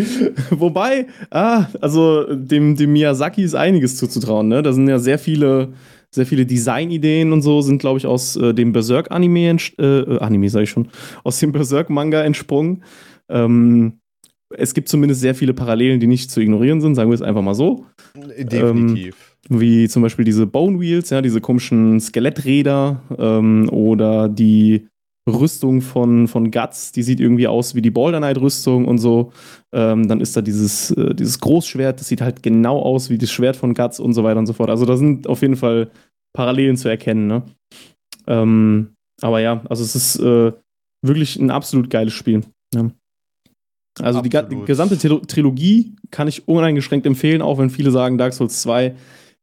Wobei, ah, also dem, dem Miyazaki ist einiges zuzutrauen. Ne? Da sind ja sehr viele, sehr viele Designideen und so sind, glaube ich, aus äh, dem Berserk-Anime, äh, äh, Anime sage ich schon, aus dem Berserk-Manga entsprungen. Ähm, es gibt zumindest sehr viele Parallelen, die nicht zu ignorieren sind, sagen wir es einfach mal so. Definitiv. Ähm, wie zum Beispiel diese Bone Wheels, ja, diese komischen Skeletträder ähm, oder die Rüstung von, von Guts, die sieht irgendwie aus wie die Boulder Knight-Rüstung und so. Ähm, dann ist da dieses, äh, dieses Großschwert, das sieht halt genau aus wie das Schwert von Guts und so weiter und so fort. Also da sind auf jeden Fall Parallelen zu erkennen. Ne? Ähm, aber ja, also es ist äh, wirklich ein absolut geiles Spiel. Ja. Also die, die, gesamte Trilogie kann ich uneingeschränkt empfehlen, auch wenn viele sagen, Dark Souls 2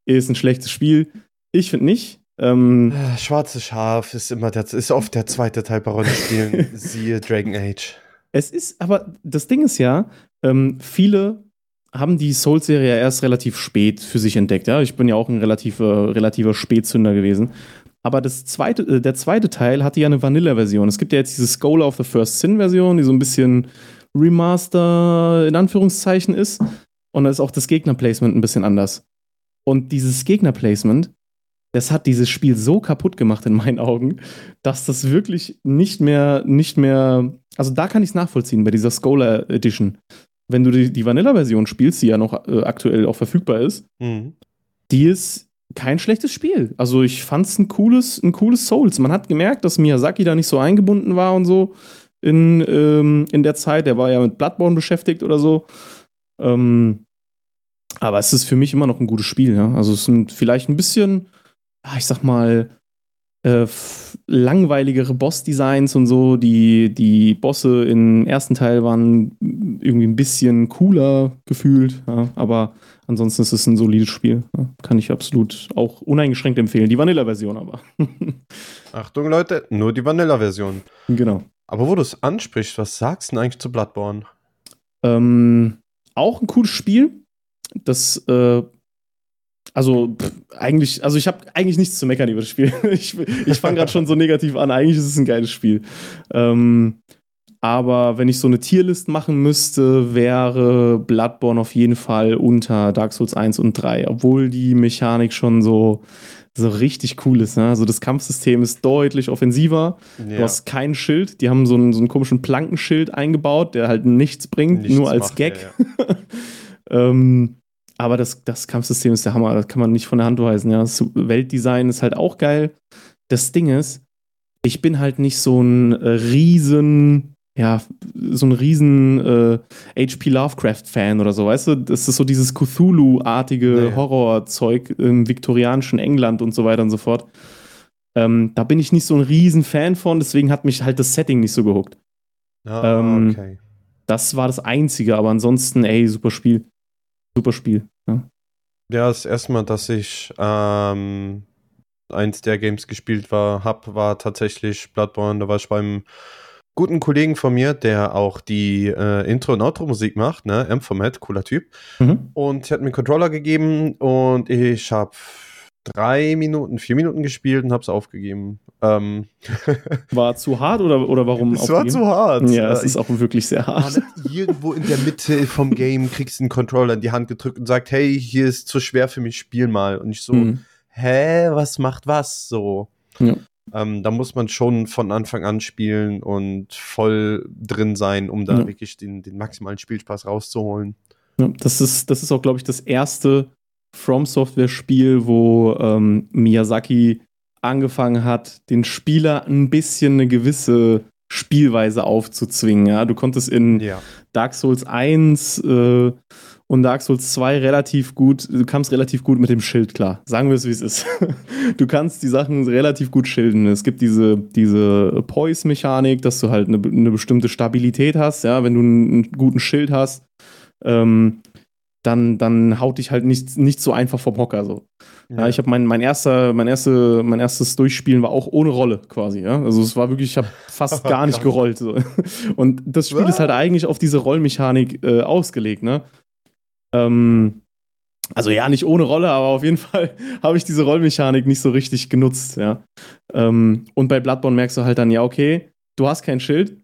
ist ein schlechtes Spiel. Ich finde nicht. Ähm, ah, Schwarze Schaf ist immer der, ist oft der zweite Teil bei Rollenspielen, siehe Dragon Age. Es ist, aber das Ding ist ja, ähm, viele haben die Souls-Serie erst relativ spät für sich entdeckt. Ja? Ich bin ja auch ein relativer, relativer Spätzünder gewesen. Aber das zweite, äh, der zweite Teil hatte ja eine Vanilla-Version. Es gibt ja jetzt diese Scholar of the First Sin-Version, die so ein bisschen Remaster in Anführungszeichen ist. Und da ist auch das Gegner-Placement ein bisschen anders. Und dieses Gegner-Placement, das hat dieses Spiel so kaputt gemacht in meinen Augen, dass das wirklich nicht mehr, nicht mehr, also da kann ich es nachvollziehen bei dieser Scholar Edition. Wenn du die, die Vanilla-Version spielst, die ja noch äh, aktuell auch verfügbar ist, mhm. die ist kein schlechtes Spiel. Also ich fand es ein cooles, ein cooles Souls. Man hat gemerkt, dass Miyazaki da nicht so eingebunden war und so in, ähm, in der Zeit. Der war ja mit Bloodborne beschäftigt oder so. Ähm, aber es ist für mich immer noch ein gutes Spiel. Ja? Also es sind vielleicht ein bisschen, ich sag mal, äh, langweiligere Boss-Designs und so. Die, die Bosse im ersten Teil waren irgendwie ein bisschen cooler gefühlt. Ja? Aber ansonsten ist es ein solides Spiel. Ja? Kann ich absolut auch uneingeschränkt empfehlen. Die Vanilla-Version aber. Achtung, Leute, nur die Vanilla-Version. Genau. Aber wo du es ansprichst, was sagst du denn eigentlich zu Bloodborne? Ähm, auch ein cooles Spiel. Das, äh, also pff, eigentlich, also ich habe eigentlich nichts zu meckern über das Spiel. ich ich fange gerade schon so negativ an. Eigentlich ist es ein geiles Spiel. Ähm, aber wenn ich so eine Tierlist machen müsste, wäre Bloodborne auf jeden Fall unter Dark Souls 1 und 3, obwohl die Mechanik schon so so richtig cool ist. Ne? Also das Kampfsystem ist deutlich offensiver. Ja. Du hast kein Schild. Die haben so einen, so einen komischen Plankenschild eingebaut, der halt nichts bringt, nichts nur als macht, Gag. Ja, ja. ähm, aber das, das Kampfsystem ist der Hammer. Das kann man nicht von der Hand weisen. Ja? Das Weltdesign ist halt auch geil. Das Ding ist, ich bin halt nicht so ein äh, riesen ja, so ein riesen äh, H.P. Lovecraft-Fan oder so, weißt du? Das ist so dieses Cthulhu-artige nee. Horrorzeug im viktorianischen England und so weiter und so fort. Ähm, da bin ich nicht so ein riesen Fan von, deswegen hat mich halt das Setting nicht so gehuckt. Oh, ähm, okay. Das war das Einzige, aber ansonsten, ey, super Spiel. Super Spiel. Ja, ja das erste Mal, dass ich ähm, eins der Games gespielt war, hab, war tatsächlich Bloodborne. Da war ich beim guten Kollegen von mir, der auch die äh, Intro- und Outro-Musik macht, ne? M-Format, cooler Typ. Mhm. Und er hat mir einen Controller gegeben und ich habe drei Minuten, vier Minuten gespielt und habe es aufgegeben. Ähm. War zu hart oder, oder warum? Es war zu hart. Ja, es ist auch wirklich sehr hart. Irgendwo in der Mitte vom Game kriegst du einen Controller in die Hand gedrückt und sagt, hey, hier ist zu schwer für mich, spiel mal. Und ich so, mhm. hä, was macht was? So. Ja. Ähm, da muss man schon von Anfang an spielen und voll drin sein, um da ja. wirklich den, den maximalen Spielspaß rauszuholen. Ja, das ist, das ist auch, glaube ich, das erste From Software-Spiel, wo ähm, Miyazaki angefangen hat, den Spieler ein bisschen eine gewisse Spielweise aufzuzwingen. Ja? Du konntest in ja. Dark Souls 1 äh, und Dark Souls 2 relativ gut, du kamst relativ gut mit dem Schild klar. Sagen wir es, wie es ist. du kannst die Sachen relativ gut schilden. Es gibt diese, diese Poise-Mechanik, dass du halt eine, eine, bestimmte Stabilität hast, ja, wenn du einen guten Schild hast, ähm, dann, dann haut dich halt nicht, nicht so einfach vom Hocker. So. Ja. ja ich habe mein, mein, erster, mein, erste, mein erstes Durchspielen war auch ohne Rolle quasi. Ja? Also es war wirklich, ich habe fast gar nicht gerollt. So. Und das Spiel ist halt eigentlich auf diese Rollmechanik äh, ausgelegt. Ne? Ähm, also ja, nicht ohne Rolle, aber auf jeden Fall habe ich diese Rollmechanik nicht so richtig genutzt, ja. Ähm, und bei Bloodborne merkst du halt dann, ja, okay, du hast kein Schild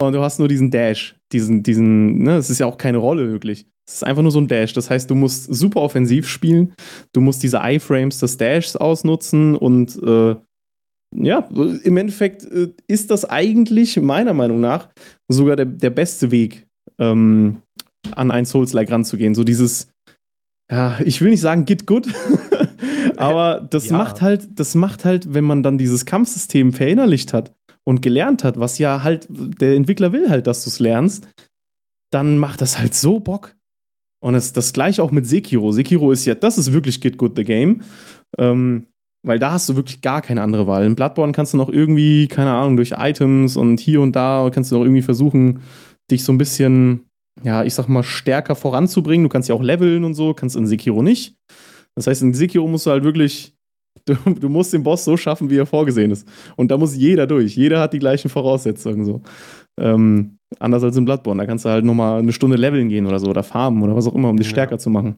und du hast nur diesen Dash, diesen, diesen, ne, es ist ja auch keine Rolle wirklich. Es ist einfach nur so ein Dash. Das heißt, du musst super offensiv spielen, du musst diese Iframes des Dashs ausnutzen und äh, ja, im Endeffekt äh, ist das eigentlich meiner Meinung nach sogar der, der beste Weg, ähm, an ein Souls-like ranzugehen. So dieses, ja, ich will nicht sagen, get good, aber das ja. macht halt, das macht halt, wenn man dann dieses Kampfsystem verinnerlicht hat und gelernt hat, was ja halt, der Entwickler will halt, dass du es lernst, dann macht das halt so Bock. Und das, das gleiche auch mit Sekiro. Sekiro ist ja, das ist wirklich Get Good the Game. Ähm, weil da hast du wirklich gar keine andere Wahl. In Bloodborne kannst du noch irgendwie, keine Ahnung, durch Items und hier und da kannst du noch irgendwie versuchen, dich so ein bisschen ja, ich sag mal, stärker voranzubringen. Du kannst ja auch leveln und so, kannst in Sekiro nicht. Das heißt, in Sekiro musst du halt wirklich, du, du, musst den Boss so schaffen, wie er vorgesehen ist. Und da muss jeder durch. Jeder hat die gleichen Voraussetzungen so. Ähm, anders als in Bloodborne. Da kannst du halt nochmal eine Stunde leveln gehen oder so oder farmen oder was auch immer, um dich ja. stärker zu machen.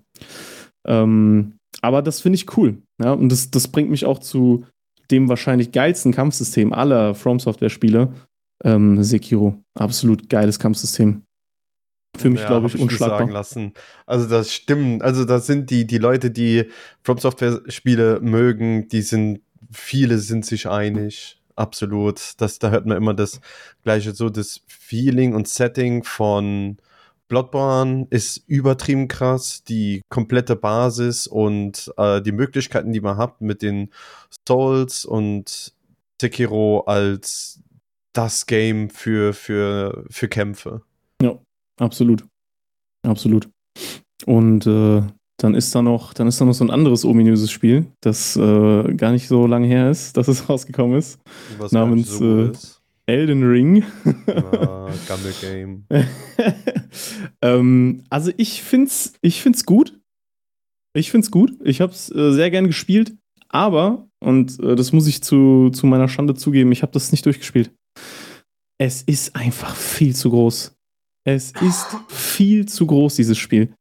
Ähm, aber das finde ich cool. Ja? Und das, das bringt mich auch zu dem wahrscheinlich geilsten Kampfsystem aller From Software-Spiele, ähm, Sekiro. Absolut geiles Kampfsystem. Für mich, ja, glaube ich, ich unschlagbar. Sagen lassen. Also das stimmt. Also das sind die, die Leute, die From Software-Spiele mögen, die sind, viele sind sich einig. Absolut. Das, da hört man immer das gleiche, so das Feeling und Setting von Bloodborne ist übertrieben krass. Die komplette Basis und äh, die Möglichkeiten, die man hat mit den Souls und Sekiro als das Game für, für, für Kämpfe. Absolut. Absolut. Und äh, dann ist da noch, dann ist da noch so ein anderes ominöses Spiel, das äh, gar nicht so lange her ist, dass es rausgekommen ist. Was namens so äh, ist. Elden Ring. ah, Gammel Game. ähm, also ich find's, ich find's gut. Ich find's gut. Ich hab's äh, sehr gern gespielt, aber, und äh, das muss ich zu, zu meiner Schande zugeben, ich habe das nicht durchgespielt. Es ist einfach viel zu groß. Es ist viel zu groß, dieses Spiel.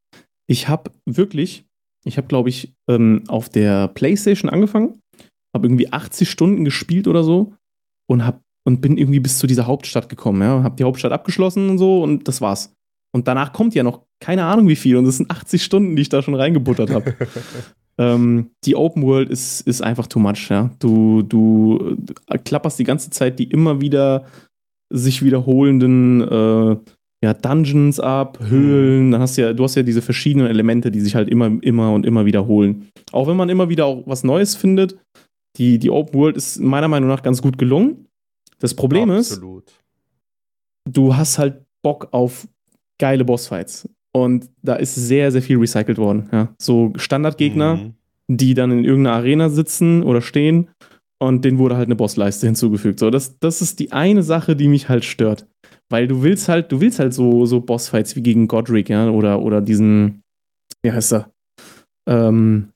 Ich habe wirklich, ich habe, glaube ich, ähm, auf der PlayStation angefangen, habe irgendwie 80 Stunden gespielt oder so und habe und bin irgendwie bis zu dieser Hauptstadt gekommen. Ja? Hab die Hauptstadt abgeschlossen und so und das war's. Und danach kommt ja noch keine Ahnung wie viel und das sind 80 Stunden, die ich da schon reingebuttert habe. ähm, die Open World ist, ist einfach too much. Ja? Du, du klapperst die ganze Zeit die immer wieder sich wiederholenden äh, ja, Dungeons ab, Höhlen, dann hast du ja, du hast ja diese verschiedenen Elemente, die sich halt immer, immer und immer wiederholen. Auch wenn man immer wieder auch was Neues findet, die, die Open World ist meiner Meinung nach ganz gut gelungen. Das Problem Absolut. ist, du hast halt Bock auf geile Bossfights. Und da ist sehr, sehr viel recycelt worden. Ja. So Standardgegner, mhm. die dann in irgendeiner Arena sitzen oder stehen und denen wurde halt eine Bossleiste hinzugefügt. So, das, das ist die eine Sache, die mich halt stört. Weil du willst halt, du willst halt so, so Bossfights wie gegen Godric, ja, oder, oder diesen, wie heißt er? Ähm,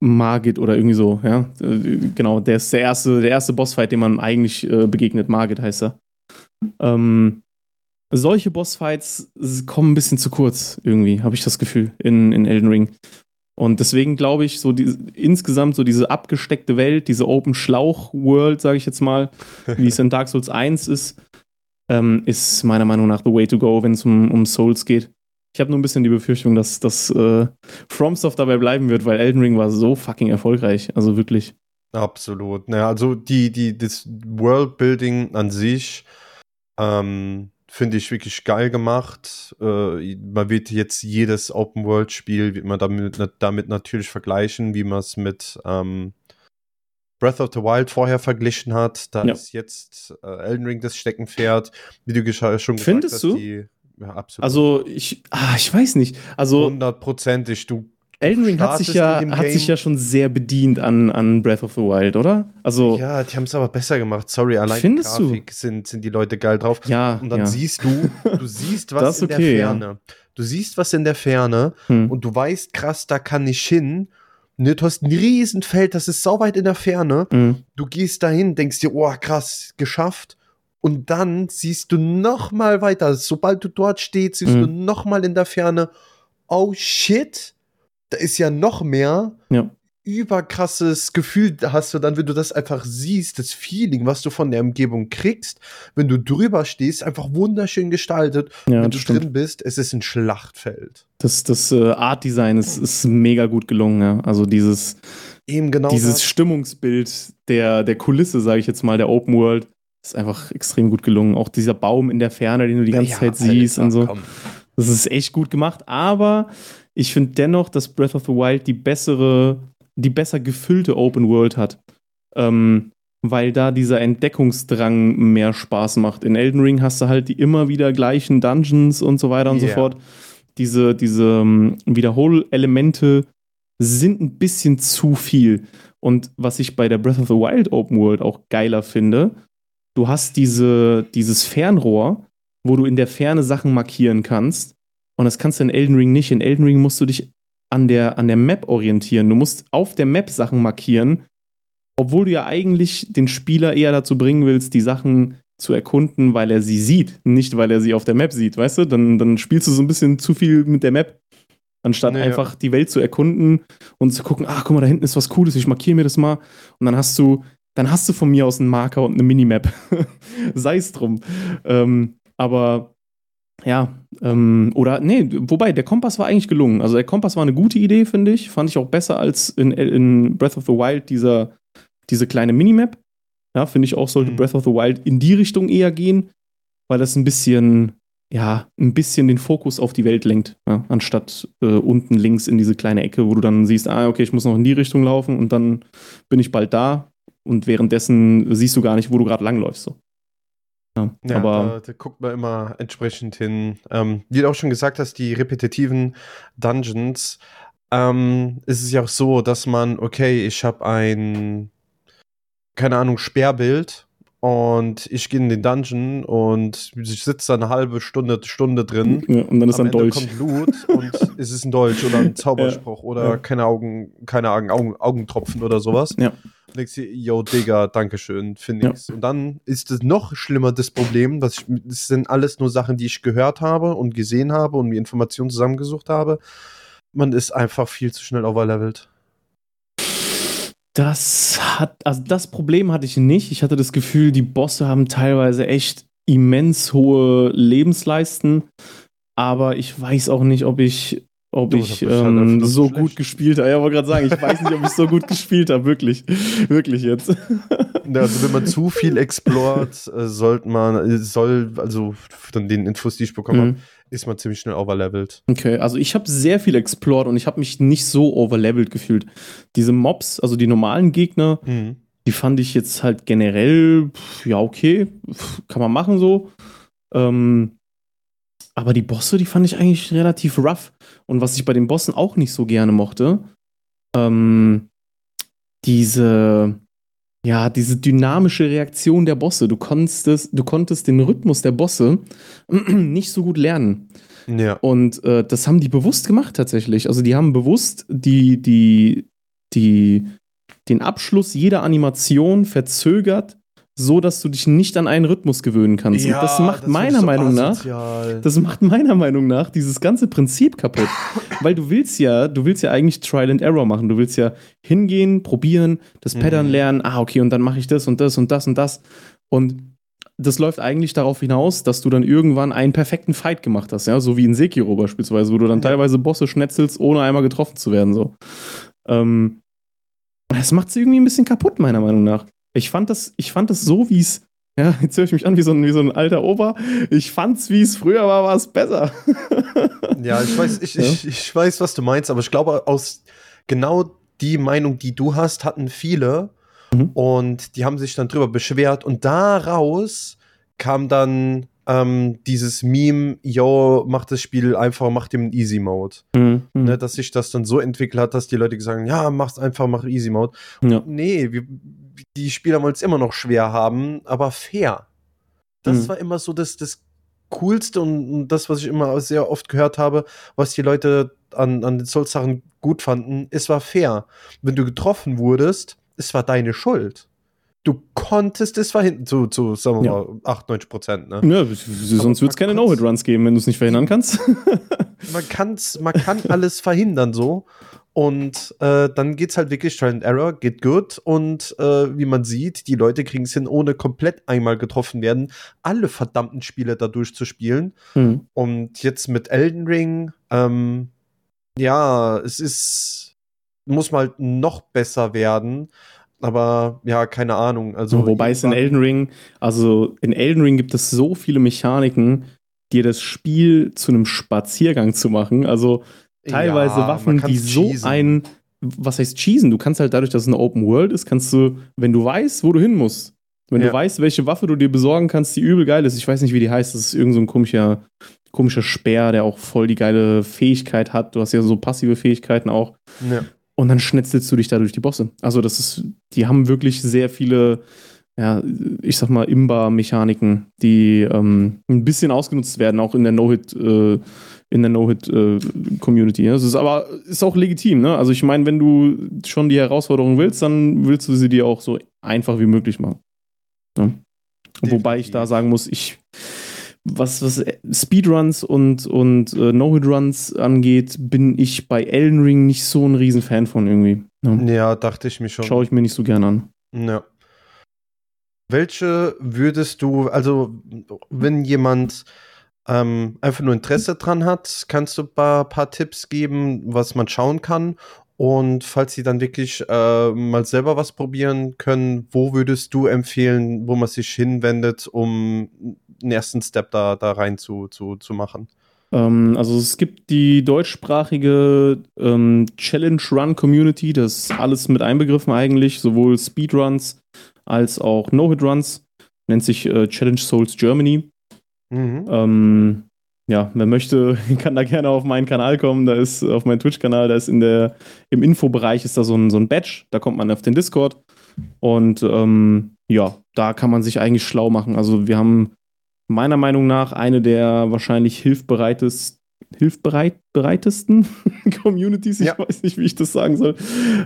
Margit oder irgendwie so, ja. Genau, der ist der erste, der erste Bossfight, dem man eigentlich äh, begegnet. Margit heißt er. Ähm, solche Bossfights kommen ein bisschen zu kurz, irgendwie, habe ich das Gefühl, in, in Elden Ring. Und deswegen glaube ich, so die, insgesamt so diese abgesteckte Welt, diese Open Schlauch World, sage ich jetzt mal, wie es in Dark Souls 1 ist, ähm, ist meiner Meinung nach the way to go, wenn es um, um Souls geht. Ich habe nur ein bisschen die Befürchtung, dass, dass äh, FromSoft dabei bleiben wird, weil Elden Ring war so fucking erfolgreich. Also wirklich. Absolut. Naja, also die, die, das Worldbuilding an sich ähm, finde ich wirklich geil gemacht. Äh, man wird jetzt jedes Open-World-Spiel, wird man damit, damit natürlich vergleichen, wie man es mit ähm, Breath of the Wild vorher verglichen hat. Da ja. ist jetzt äh, Elden Ring das Steckenpferd. Wie du schon gesagt Findest hast, du? die ja, absolut. Also ich, ah, ich weiß nicht. Also hundertprozentig. Du Elden Ring hat sich ja hat sich ja schon sehr bedient an, an Breath of the Wild, oder? Also ja, die haben es aber besser gemacht. Sorry, allein findest die Grafik du? sind sind die Leute geil drauf. Ja. Und dann ja. siehst du, du siehst was in okay, der Ferne. Ja. Du siehst was in der Ferne hm. und du weißt, krass, da kann ich hin. Ne, du hast ein Riesenfeld, das ist so weit in der Ferne. Hm. Du gehst dahin, denkst dir, oh krass, geschafft und dann siehst du noch mal weiter. Sobald du dort stehst, siehst mhm. du noch mal in der Ferne, oh shit, da ist ja noch mehr. Ja. Überkrasses Gefühl hast du dann, wenn du das einfach siehst, das Feeling, was du von der Umgebung kriegst, wenn du drüber stehst, einfach wunderschön gestaltet. Ja, wenn du stimmt. drin bist, es ist ein Schlachtfeld. Das, das äh, Art Design ist, ist mega gut gelungen, ja. Also dieses, Eben genau dieses das. Stimmungsbild der, der Kulisse, sage ich jetzt mal, der Open World, ist einfach extrem gut gelungen. Auch dieser Baum in der Ferne, den du die ganze ja, Zeit siehst Alter, und so. Komm. Das ist echt gut gemacht. Aber ich finde dennoch, dass Breath of the Wild die bessere, die besser gefüllte Open World hat. Ähm, weil da dieser Entdeckungsdrang mehr Spaß macht. In Elden Ring hast du halt die immer wieder gleichen Dungeons und so weiter und yeah. so fort. Diese, diese um, ähm, Wiederholelemente sind ein bisschen zu viel. Und was ich bei der Breath of the Wild Open World auch geiler finde, du hast diese, dieses Fernrohr, wo du in der Ferne Sachen markieren kannst. Und das kannst du in Elden Ring nicht. In Elden Ring musst du dich an der, an der Map orientieren. Du musst auf der Map Sachen markieren, obwohl du ja eigentlich den Spieler eher dazu bringen willst, die Sachen zu erkunden, weil er sie sieht, nicht weil er sie auf der Map sieht, weißt du? Dann, dann spielst du so ein bisschen zu viel mit der Map. Anstatt Ja. einfach die Welt zu erkunden und zu gucken, ach, guck mal, da hinten ist was Cooles, ich markiere mir das mal. Und dann hast du, dann hast du von mir aus einen Marker und eine Minimap. Sei es drum. Ähm, aber ja, ähm, oder nee, wobei, der Kompass war eigentlich gelungen. Also der Kompass war eine gute Idee, finde ich. Fand ich auch besser als in, in Breath of the Wild dieser, diese kleine Minimap. Ja, finde ich auch, sollte Mhm. Breath of the Wild in die Richtung eher gehen, weil das ein bisschen, ja, ein bisschen den Fokus auf die Welt lenkt, ja, anstatt äh, unten links in diese kleine Ecke, wo du dann siehst, ah, okay, ich muss noch in die Richtung laufen und dann bin ich bald da und währenddessen siehst du gar nicht, wo du gerade langläufst. So. Ja, Ja, aber da, da guckt man immer entsprechend hin. Ähm, wie du auch schon gesagt hast, die repetitiven Dungeons, ähm, ist es ja auch so, dass man, okay, ich habe ein, keine Ahnung, Sperrbild und ich gehe in den Dungeon und ich sitze da eine halbe Stunde, Stunde drin. ja, und dann ist Am dann Ende Dolch. kommt Blut und es ist ein Dolch oder ein Zauberspruch oder ja. keine Augen, keine Augen, Augen, Augentropfen oder sowas. Ja. Und denkst dir, yo, Digga, Dankeschön, finde Ja. ich's. Und dann ist es noch schlimmer, das Problem, dass ich, das sind alles nur Sachen, die ich gehört habe und gesehen habe und mir Informationen zusammengesucht habe. Man ist einfach viel zu schnell overlevelt. Das hat, also das Problem hatte ich nicht. Ich hatte das Gefühl, die Bosse haben teilweise echt immens hohe Lebensleisten. Aber ich weiß auch nicht, ob ich, ob Du, ich halt ähm, so schlecht. gut gespielt habe. Ja, wollte gerade sagen, ich weiß nicht, ob ich so gut gespielt habe. Wirklich. Wirklich jetzt. Ja, Also wenn man zu viel explort, äh, sollte man, äh, soll, also von den Infos, die ich bekommen habe, Mhm. Ist man ziemlich schnell overlevelt. Okay, also ich habe sehr viel explored und ich habe mich nicht so overlevelt gefühlt. Diese Mobs, also die normalen Gegner, Mhm. Die fand ich jetzt halt generell, pf, ja, okay, pf, kann man machen so. Ähm, aber die Bosse, die fand ich eigentlich relativ rough. Und was ich bei den Bossen auch nicht so gerne mochte, ähm, diese, ja, diese dynamische Reaktion der Bosse. Du konntest, du konntest den Rhythmus der Bosse nicht so gut lernen. Ja. Und äh, das haben die bewusst gemacht tatsächlich. Also die haben bewusst die, die, die, den Abschluss jeder Animation verzögert, so dass du dich nicht an einen Rhythmus gewöhnen kannst. Und das macht meiner Meinung nach, nach. das macht meiner Meinung nach dieses ganze Prinzip kaputt. Weil du willst ja, du willst ja eigentlich Trial and Error machen. Du willst ja hingehen, probieren, das Mhm. Pattern lernen. Ah, okay, und dann mache ich das und das und das und das. Und das läuft eigentlich darauf hinaus, dass du dann irgendwann einen perfekten Fight gemacht hast, ja, so wie in Sekiro beispielsweise, wo du dann Ja. teilweise Bosse schnetzelst, ohne einmal getroffen zu werden, so. Ähm, das macht sie irgendwie ein bisschen kaputt, meiner Meinung nach. Ich fand das, ich fand das so, wie es, ja, jetzt höre ich mich an wie so ein, wie so ein alter Opa. Ich fand's, wie es früher war, war es besser. Ja, ich weiß, ich, Ja. ich, ich weiß, was du meinst, aber ich glaube, aus genau die Meinung, die du hast, hatten viele Mhm. und die haben sich dann drüber beschwert und daraus kam dann ähm, dieses Meme, yo, mach das Spiel einfach, mach dem Easy Mode. Mhm. Ne, dass sich das dann so entwickelt hat, dass die Leute gesagt haben, ja, mach's einfach, mach Easy Mode. Ja. Nee, wir, die Spieler wollen es immer noch schwer haben, aber fair. Das Mhm. war immer so das, das Coolste und, das, was ich immer sehr oft gehört habe, was die Leute an, an den Souls-Sachen gut fanden, es war fair. Wenn du getroffen wurdest, es war deine Schuld. Du konntest es verhindern, zu, zu sagen wir Ja. mal, 98 Prozent, ne? Ja, sonst wird es keine No-Hit-Runs geben, wenn du es nicht verhindern kannst. man kann's, man kann alles verhindern so. Und äh, dann geht's halt wirklich Trial and Error, geht gut. Und äh, wie man sieht, die Leute kriegen es hin, ohne komplett einmal getroffen werden, alle verdammten Spiele da durchzuspielen. Mhm. Und jetzt mit Elden Ring, ähm, ja, es ist, muss mal halt noch besser werden. Aber ja, keine Ahnung. Also, Wobei es in Elden Ring, also in Elden Ring gibt es so viele Mechaniken, dir das Spiel zu einem Spaziergang zu machen. Also teilweise Ja, Waffen, die kann's so cheesen. ein, was heißt cheesen? Du kannst halt dadurch, dass es eine Open World ist, kannst du, wenn du weißt, wo du hin musst, wenn Ja. du weißt, welche Waffe du dir besorgen kannst, die übel geil ist, ich weiß nicht, wie die heißt, das ist irgend so ein komischer, komischer Speer, der auch voll die geile Fähigkeit hat. Du hast ja so passive Fähigkeiten auch. Ja. Und dann schnetzelst du dich da durch die Bosse. Also, das ist, die haben wirklich sehr viele, ja, ich sag mal, Imba-Mechaniken, die ähm, ein bisschen ausgenutzt werden, auch in der No-Hit, äh, in der No-Hit-Community. das ist aber ist auch legitim, ne? Also ich meine, wenn du schon die Herausforderung willst, dann willst du sie dir auch so einfach wie möglich machen. Ne? Wobei ich da sagen muss, ich was, was Speedruns und, und äh, No-Hit-Runs angeht, bin ich bei Elden Ring nicht so ein Riesenfan von irgendwie. Ja, ja dachte ich mir schon. Schaue ich mir nicht so gern an. Ja. Welche würdest du, also wenn jemand ähm, einfach nur Interesse dran hat, kannst du ein paar, paar Tipps geben, was man schauen kann? Und falls sie dann wirklich äh, mal selber was probieren können, wo würdest du empfehlen, wo man sich hinwendet, um einen ersten Step da, da rein zu, zu, zu machen? Ähm, also es gibt die deutschsprachige ähm, Challenge Run Community, das ist alles mit einbegriffen eigentlich, sowohl Speedruns als auch No-Hit-Runs. Nennt sich äh, Challenge Souls Germany. Mhm. Ähm, ja, wer möchte, kann da gerne auf meinen Kanal kommen. Da ist auf meinen Twitch-Kanal, da ist in der, im Infobereich ist da so ein, so ein Badge, da kommt man auf den Discord. Und ähm, ja, da kann man sich eigentlich schlau machen. Also wir haben meiner Meinung nach eine der wahrscheinlich hilfbereitesten hilfbereitesten Communities, ich ja. weiß nicht, wie ich das sagen soll,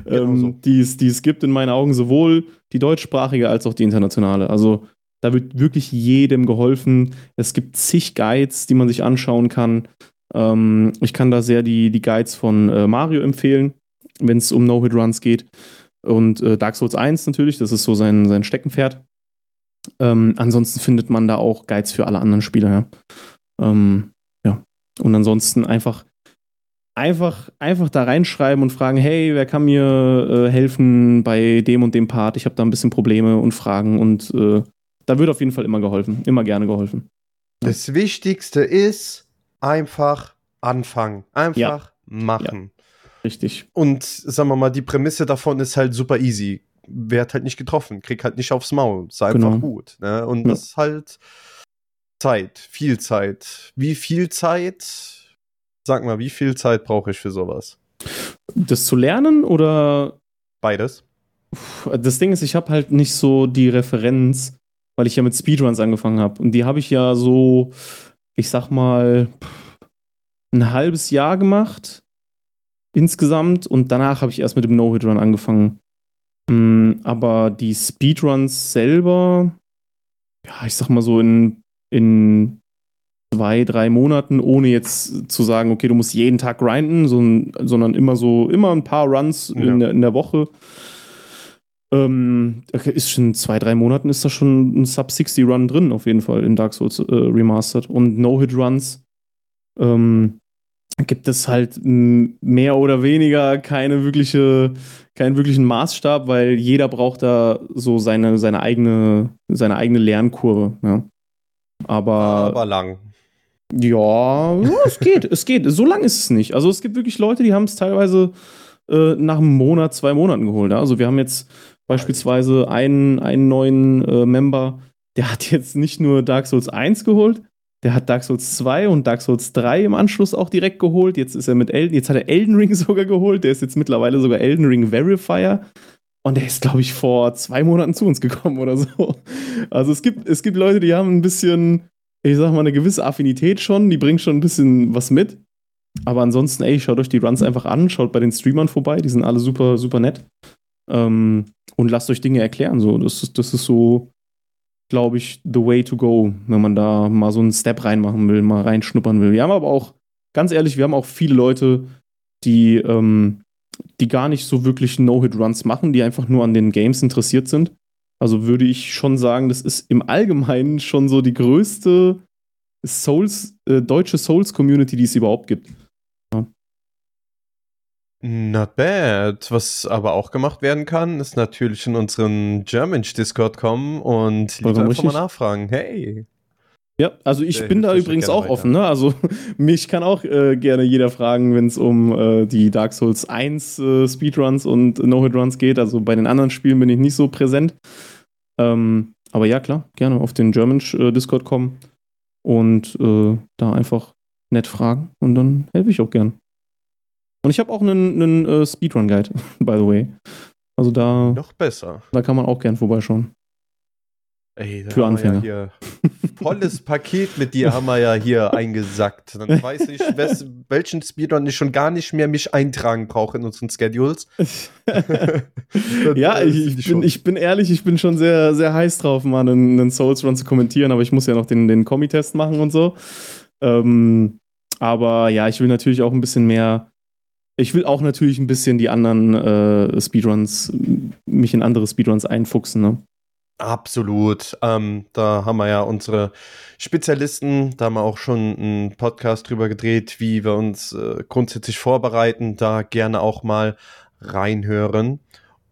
genau ähm, so. die, es, die es gibt in meinen Augen, sowohl die deutschsprachige als auch die internationale. Also da wird wirklich jedem geholfen. Es gibt zig Guides, die man sich anschauen kann. Ähm, ich kann da sehr die, die Guides von äh, Mario empfehlen, wenn es um No-Hit-Runs geht. Und äh, Dark Souls 1 natürlich, das ist so sein, sein Steckenpferd. Ähm, ansonsten findet man da auch Guides für alle anderen Spieler. Ja. Ähm, ja. Und ansonsten einfach, einfach, einfach da reinschreiben und fragen, hey, wer kann mir äh, helfen bei dem und dem Part? Ich habe da ein bisschen Probleme und Fragen und äh, da wird auf jeden Fall immer geholfen, immer gerne geholfen. Das Wichtigste ist einfach anfangen, einfach ja. machen. Ja. Richtig. Und sagen wir mal, die Prämisse davon ist halt super easy. Werd halt nicht getroffen, krieg halt nicht aufs Maul, sei genau. einfach gut. Ne? Und ja. das ist halt Zeit, viel Zeit. Wie viel Zeit? Sag mal, wie viel Zeit brauche ich für sowas? Das zu lernen oder? Beides. Das Ding ist, ich habe halt nicht so die Referenz weil ich ja mit Speedruns angefangen habe. Und die habe ich ja so, ich sag mal, ein halbes Jahr gemacht insgesamt und danach habe ich erst mit dem No-Hit-Run angefangen. Mm, aber die Speedruns selber, ja, ich sag mal so in, in zwei, drei Monaten, ohne jetzt zu sagen, okay, du musst jeden Tag grinden, sondern immer so, immer ein paar Runs ja. in, der, in der Woche. Ähm, ist schon zwei, drei Monaten ist da schon ein Sub-60-Run drin, auf jeden Fall in Dark Souls äh, Remastered. Und No-Hit-Runs ähm, gibt es halt mehr oder weniger keine wirkliche, keinen wirklichen Maßstab, weil jeder braucht da so seine, seine, eigene, seine eigene Lernkurve. Ja. Aber, Aber lang. Ja, es geht, es geht. So lang ist es nicht. Also es gibt wirklich Leute, die haben es teilweise äh, nach einem Monat, zwei Monaten geholt. Also wir haben jetzt Beispielsweise einen, einen neuen äh, Member, der hat jetzt nicht nur Dark Souls 1 geholt, der hat Dark Souls 2 und Dark Souls 3 im Anschluss auch direkt geholt. Jetzt ist er mit Elden, jetzt hat er Elden Ring sogar geholt. Der ist jetzt mittlerweile sogar Elden Ring Verifier. Und der ist, glaube ich, vor zwei Monaten zu uns gekommen oder so. Also es gibt, es gibt Leute, die haben ein bisschen, ich sag mal, eine gewisse Affinität schon, die bringen schon ein bisschen was mit. Aber ansonsten, ey, schaut euch die Runs einfach an, schaut bei den Streamern vorbei, die sind alle super, super nett. Ähm, und lasst euch Dinge erklären. So. Das, ist, das ist so, glaube ich, the way to go, wenn man da mal so einen Step reinmachen will, mal reinschnuppern will. Wir haben aber auch, ganz ehrlich, wir haben auch viele Leute, die, ähm, die gar nicht so wirklich No-Hit-Runs machen, die einfach nur an den Games interessiert sind. Also würde ich schon sagen, das ist im Allgemeinen schon so die größte Souls, äh, deutsche Souls-Community, die es überhaupt gibt. Not bad. Was aber auch gemacht werden kann, ist natürlich in unseren German Discord kommen und lieber einfach mal nachfragen. Hey. Ja, also ich äh, bin da übrigens auch weiter. offen, ne? Also mich kann auch äh, gerne jeder fragen, wenn es um äh, die Dark Souls 1 äh, Speedruns und No-Hit-Runs geht. Also bei den anderen Spielen bin ich nicht so präsent. Ähm, aber ja, klar, gerne auf den German äh, Discord kommen und äh, da einfach nett fragen und dann helfe ich auch gern. Und ich habe auch einen, einen äh, Speedrun-Guide, by the way. Also da. Noch besser. Da kann man auch gern vorbeischauen. Ey, da Für haben wir Anfänger. Ja hier volles Paket mit dir haben wir ja hier eingesackt. Dann weiß ich, wes- welchen Speedrun ich schon gar nicht mehr mich eintragen brauche in unseren Schedules. ja, Das ich, ich, bin, ich bin ehrlich, ich bin schon sehr, sehr heiß drauf, mal einen, einen Souls Run zu kommentieren, aber ich muss ja noch den, den Kommi-Test machen und so. Ähm, aber ja, ich will natürlich auch ein bisschen mehr. Ich will auch natürlich ein bisschen die anderen äh, Speedruns, mich in andere Speedruns einfuchsen. Ne? Absolut. Ähm, da haben wir ja unsere Spezialisten, da haben wir auch schon einen Podcast drüber gedreht, wie wir uns äh, grundsätzlich vorbereiten. Da gerne auch mal reinhören.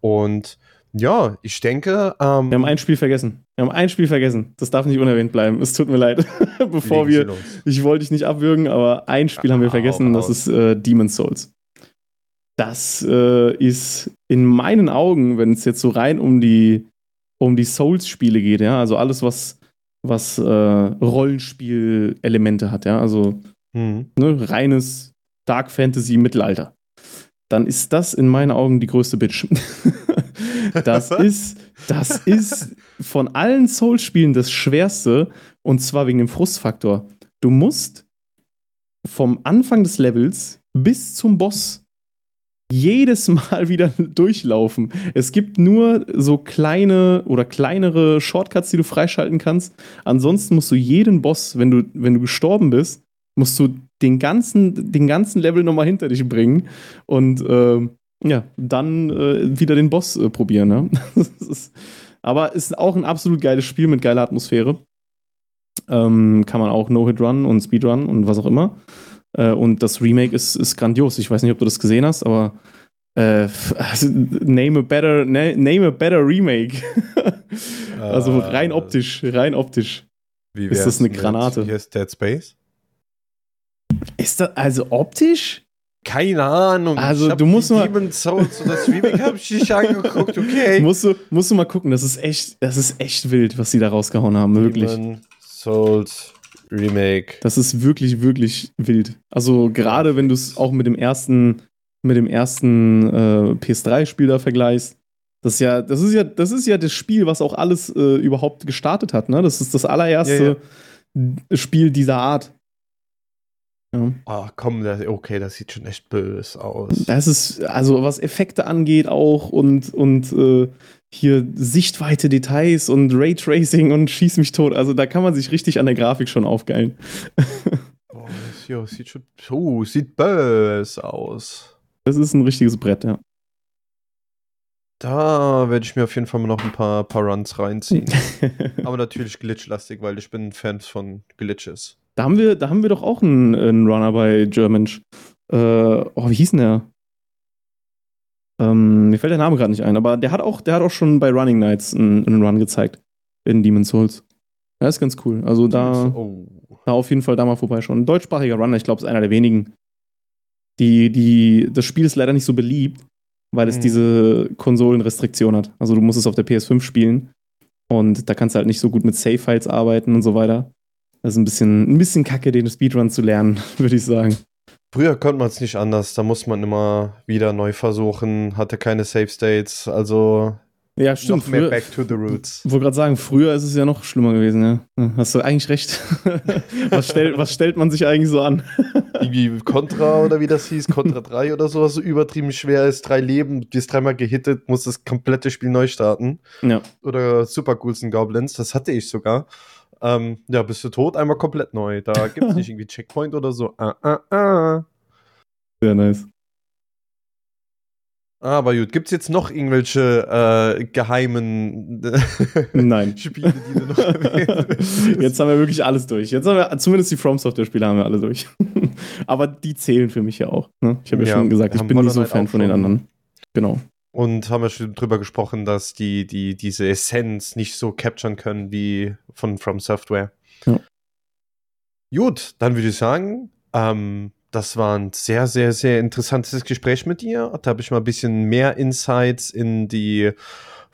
Und ja, ich denke, ähm, Wir haben ein Spiel vergessen. Wir haben ein Spiel vergessen. Das darf nicht unerwähnt bleiben. Es tut mir leid. Bevor wir. los. Ich wollte dich nicht abwürgen, aber ein Spiel haben wir Ah, vergessen, das ist äh, Demon's Souls. Das äh, ist in meinen Augen, wenn es jetzt so rein um die, um die Souls-Spiele geht, ja, also alles, was, was äh, Rollenspiel-Elemente hat, ja, also Hm. ne, reines Dark Fantasy Mittelalter, dann ist das in meinen Augen die größte Bitch. das ist, das ist von allen Souls-Spielen das schwerste und zwar wegen dem Frustfaktor. Du musst vom Anfang des Levels bis zum Boss jedes Mal wieder durchlaufen. Es gibt nur so kleine oder kleinere Shortcuts, die du freischalten kannst. Ansonsten musst du jeden Boss, wenn du, wenn du gestorben bist, musst du den ganzen, den ganzen Level nochmal hinter dich bringen und ähm, ja, dann äh, wieder den Boss äh, probieren. Ne? Ist, aber ist auch ein absolut geiles Spiel mit geiler Atmosphäre. Ähm, kann man auch No-Hit-Run und Speedrun und was auch immer. Äh, und das Remake ist, ist grandios. Ich weiß nicht, ob du das gesehen hast, aber äh, also, name, a better, na, name a better Remake. also rein Äh, optisch, rein optisch. Wie Ist das eine Granate? Hier ist Dead Space. Ist das also optisch? Keine Ahnung. Also, Ich du musst mal- Demon's Souls und das Remake habe ich nicht angeguckt, okay. Musst du, musst du mal gucken, das ist echt, das ist echt wild, was sie da rausgehauen haben, wirklich. Demon's Souls Remake. Das ist wirklich, wirklich wild. Also gerade wenn du es auch mit dem ersten, mit dem ersten äh, PS3-Spiel da vergleichst. Das ist ja, das ist ja, das ist ja das Spiel, was auch alles äh, überhaupt gestartet hat, ne? Das ist das allererste Spiel dieser Art. Ja. Ah, komm, das, okay, das sieht schon echt böse aus. Das ist, also was Effekte angeht auch und, und äh, hier Sichtweite Details und Raytracing und schieß mich tot. Also da kann man sich richtig an der Grafik schon aufgeilen. Boah, das, sieht schon, oh, sieht böse aus. Das ist ein richtiges Brett, ja. Da werde ich mir auf jeden Fall mal noch ein paar, paar Runs reinziehen. Aber natürlich glitchlastig, weil ich bin ein Fan von Glitches. Da haben wir, da haben wir doch auch einen, einen Runner bei German. Äh, oh, wie hieß denn der? Ähm, mir fällt der Name gerade nicht ein, aber der hat auch, der hat auch schon bei Running Nights einen, einen Run gezeigt in Demon's Souls. Das ist ganz cool. Also da, Oh. da auf jeden Fall da mal vorbeischauen. Ein deutschsprachiger Runner, ich glaube, ist einer der wenigen. Die, die, das Spiel ist leider nicht so beliebt, weil es Mhm. diese Konsolenrestriktion hat. Also du musst es auf der PS5 spielen und da kannst du halt nicht so gut mit Save-Files arbeiten und so weiter. Das ist ein bisschen, ein bisschen kacke, den Speedrun zu lernen, würde ich sagen. Früher konnte man es nicht anders. Da muss man immer wieder neu versuchen, hatte keine Safe States. Also Ja, stimmt. noch mehr Früher, back to the roots. ich wollte gerade sagen, früher ist es ja noch schlimmer gewesen, ja. Ja, Hast du eigentlich recht. was, stell, was stellt man sich eigentlich so an? Irgendwie Contra oder wie das hieß, Contra 3 oder sowas, so übertrieben schwer ist. Drei Leben, du bist dreimal gehittet, musst das komplette Spiel neu starten. Ja. Oder Super Ghouls and Goblins, das hatte ich sogar. Ähm, ja, bist du tot, einmal komplett neu. Da gibt es nicht irgendwie Checkpoint oder so. Ah, ah, ah. Sehr nice. Aber gut, gibt es jetzt noch irgendwelche äh, geheimen Nein. Spiele, die du noch erwähnen willst? Jetzt haben wir wirklich alles durch. Jetzt haben wir, zumindest die From Software-Spiele haben wir alle durch. Aber die zählen für mich ja auch. Ne? Ich habe ja, Ja, schon gesagt, ich bin nicht so Fan von den anderen. Genau. Und haben wir schon drüber gesprochen, dass die, die diese Essenz nicht so capturen können wie von From Software. Ja. Gut, dann würde ich sagen, ähm, das war ein sehr, sehr, sehr interessantes Gespräch mit dir. Da habe ich mal ein bisschen mehr Insights in die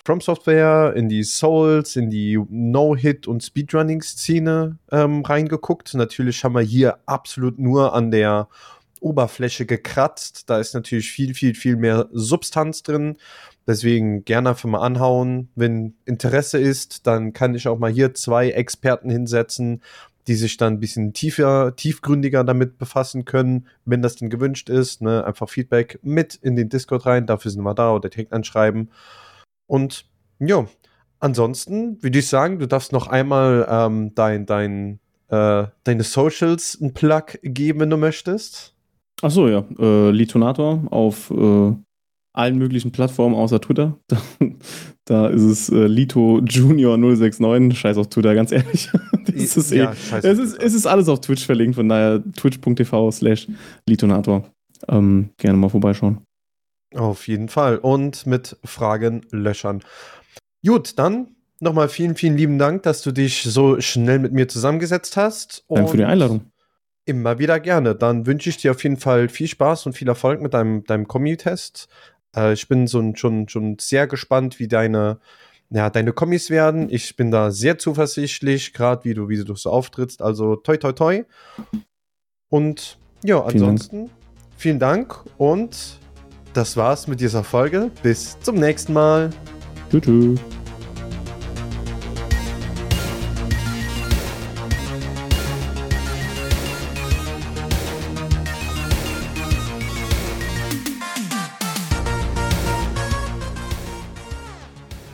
From Software, in die Souls, in die No-Hit- und Speedrunning-Szene ähm, reingeguckt. Natürlich haben wir hier absolut nur an der Oberfläche gekratzt. Da ist natürlich viel, viel, viel mehr Substanz drin. Deswegen gerne einfach mal anhauen. Wenn Interesse ist, dann kann ich auch mal hier zwei Experten hinsetzen, die sich dann ein bisschen tiefer, tiefgründiger damit befassen können, wenn das denn gewünscht ist. Ne? Einfach Feedback mit in den Discord rein, dafür sind wir da oder direkt anschreiben. Und ja, ansonsten würde ich sagen, du darfst noch einmal ähm, dein, dein, äh, deine Socials ein Plug geben, wenn du möchtest. Ach so, ja. Äh, Litonator auf äh, allen möglichen Plattformen außer Twitter. Da, da ist es äh, Lito Junior 069. Scheiß auf Twitter, ganz ehrlich. das ist ja, eh, es, ist, es ist alles auf Twitch verlinkt, von daher twitch.tv slash Litonator. Ähm, gerne mal vorbeischauen. Auf jeden Fall. Und mit Fragen löchern. Gut, dann nochmal vielen, vielen lieben Dank, dass du dich so schnell mit mir zusammengesetzt hast. Danke für die Einladung. Immer wieder gerne. Dann wünsche ich dir auf jeden Fall viel Spaß und viel Erfolg mit deinem, deinem Kommi-Test. Äh, ich bin so, schon, schon sehr gespannt, wie deine, ja, deine Kommis werden. Ich bin da sehr zuversichtlich, gerade wie du, wie du so auftrittst. Also toi toi toi. Und ja, ansonsten vielen Dank, vielen Dank und das war's mit dieser Folge. Bis zum nächsten Mal. Tschüss.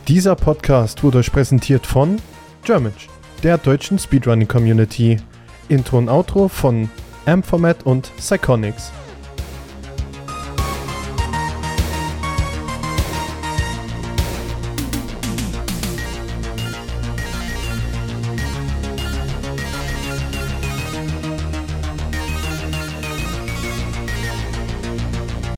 Dieser Podcast wurde euch präsentiert von Germanch, der deutschen Speedrunning Community. Intro und Outro von Amformat und Psychonics.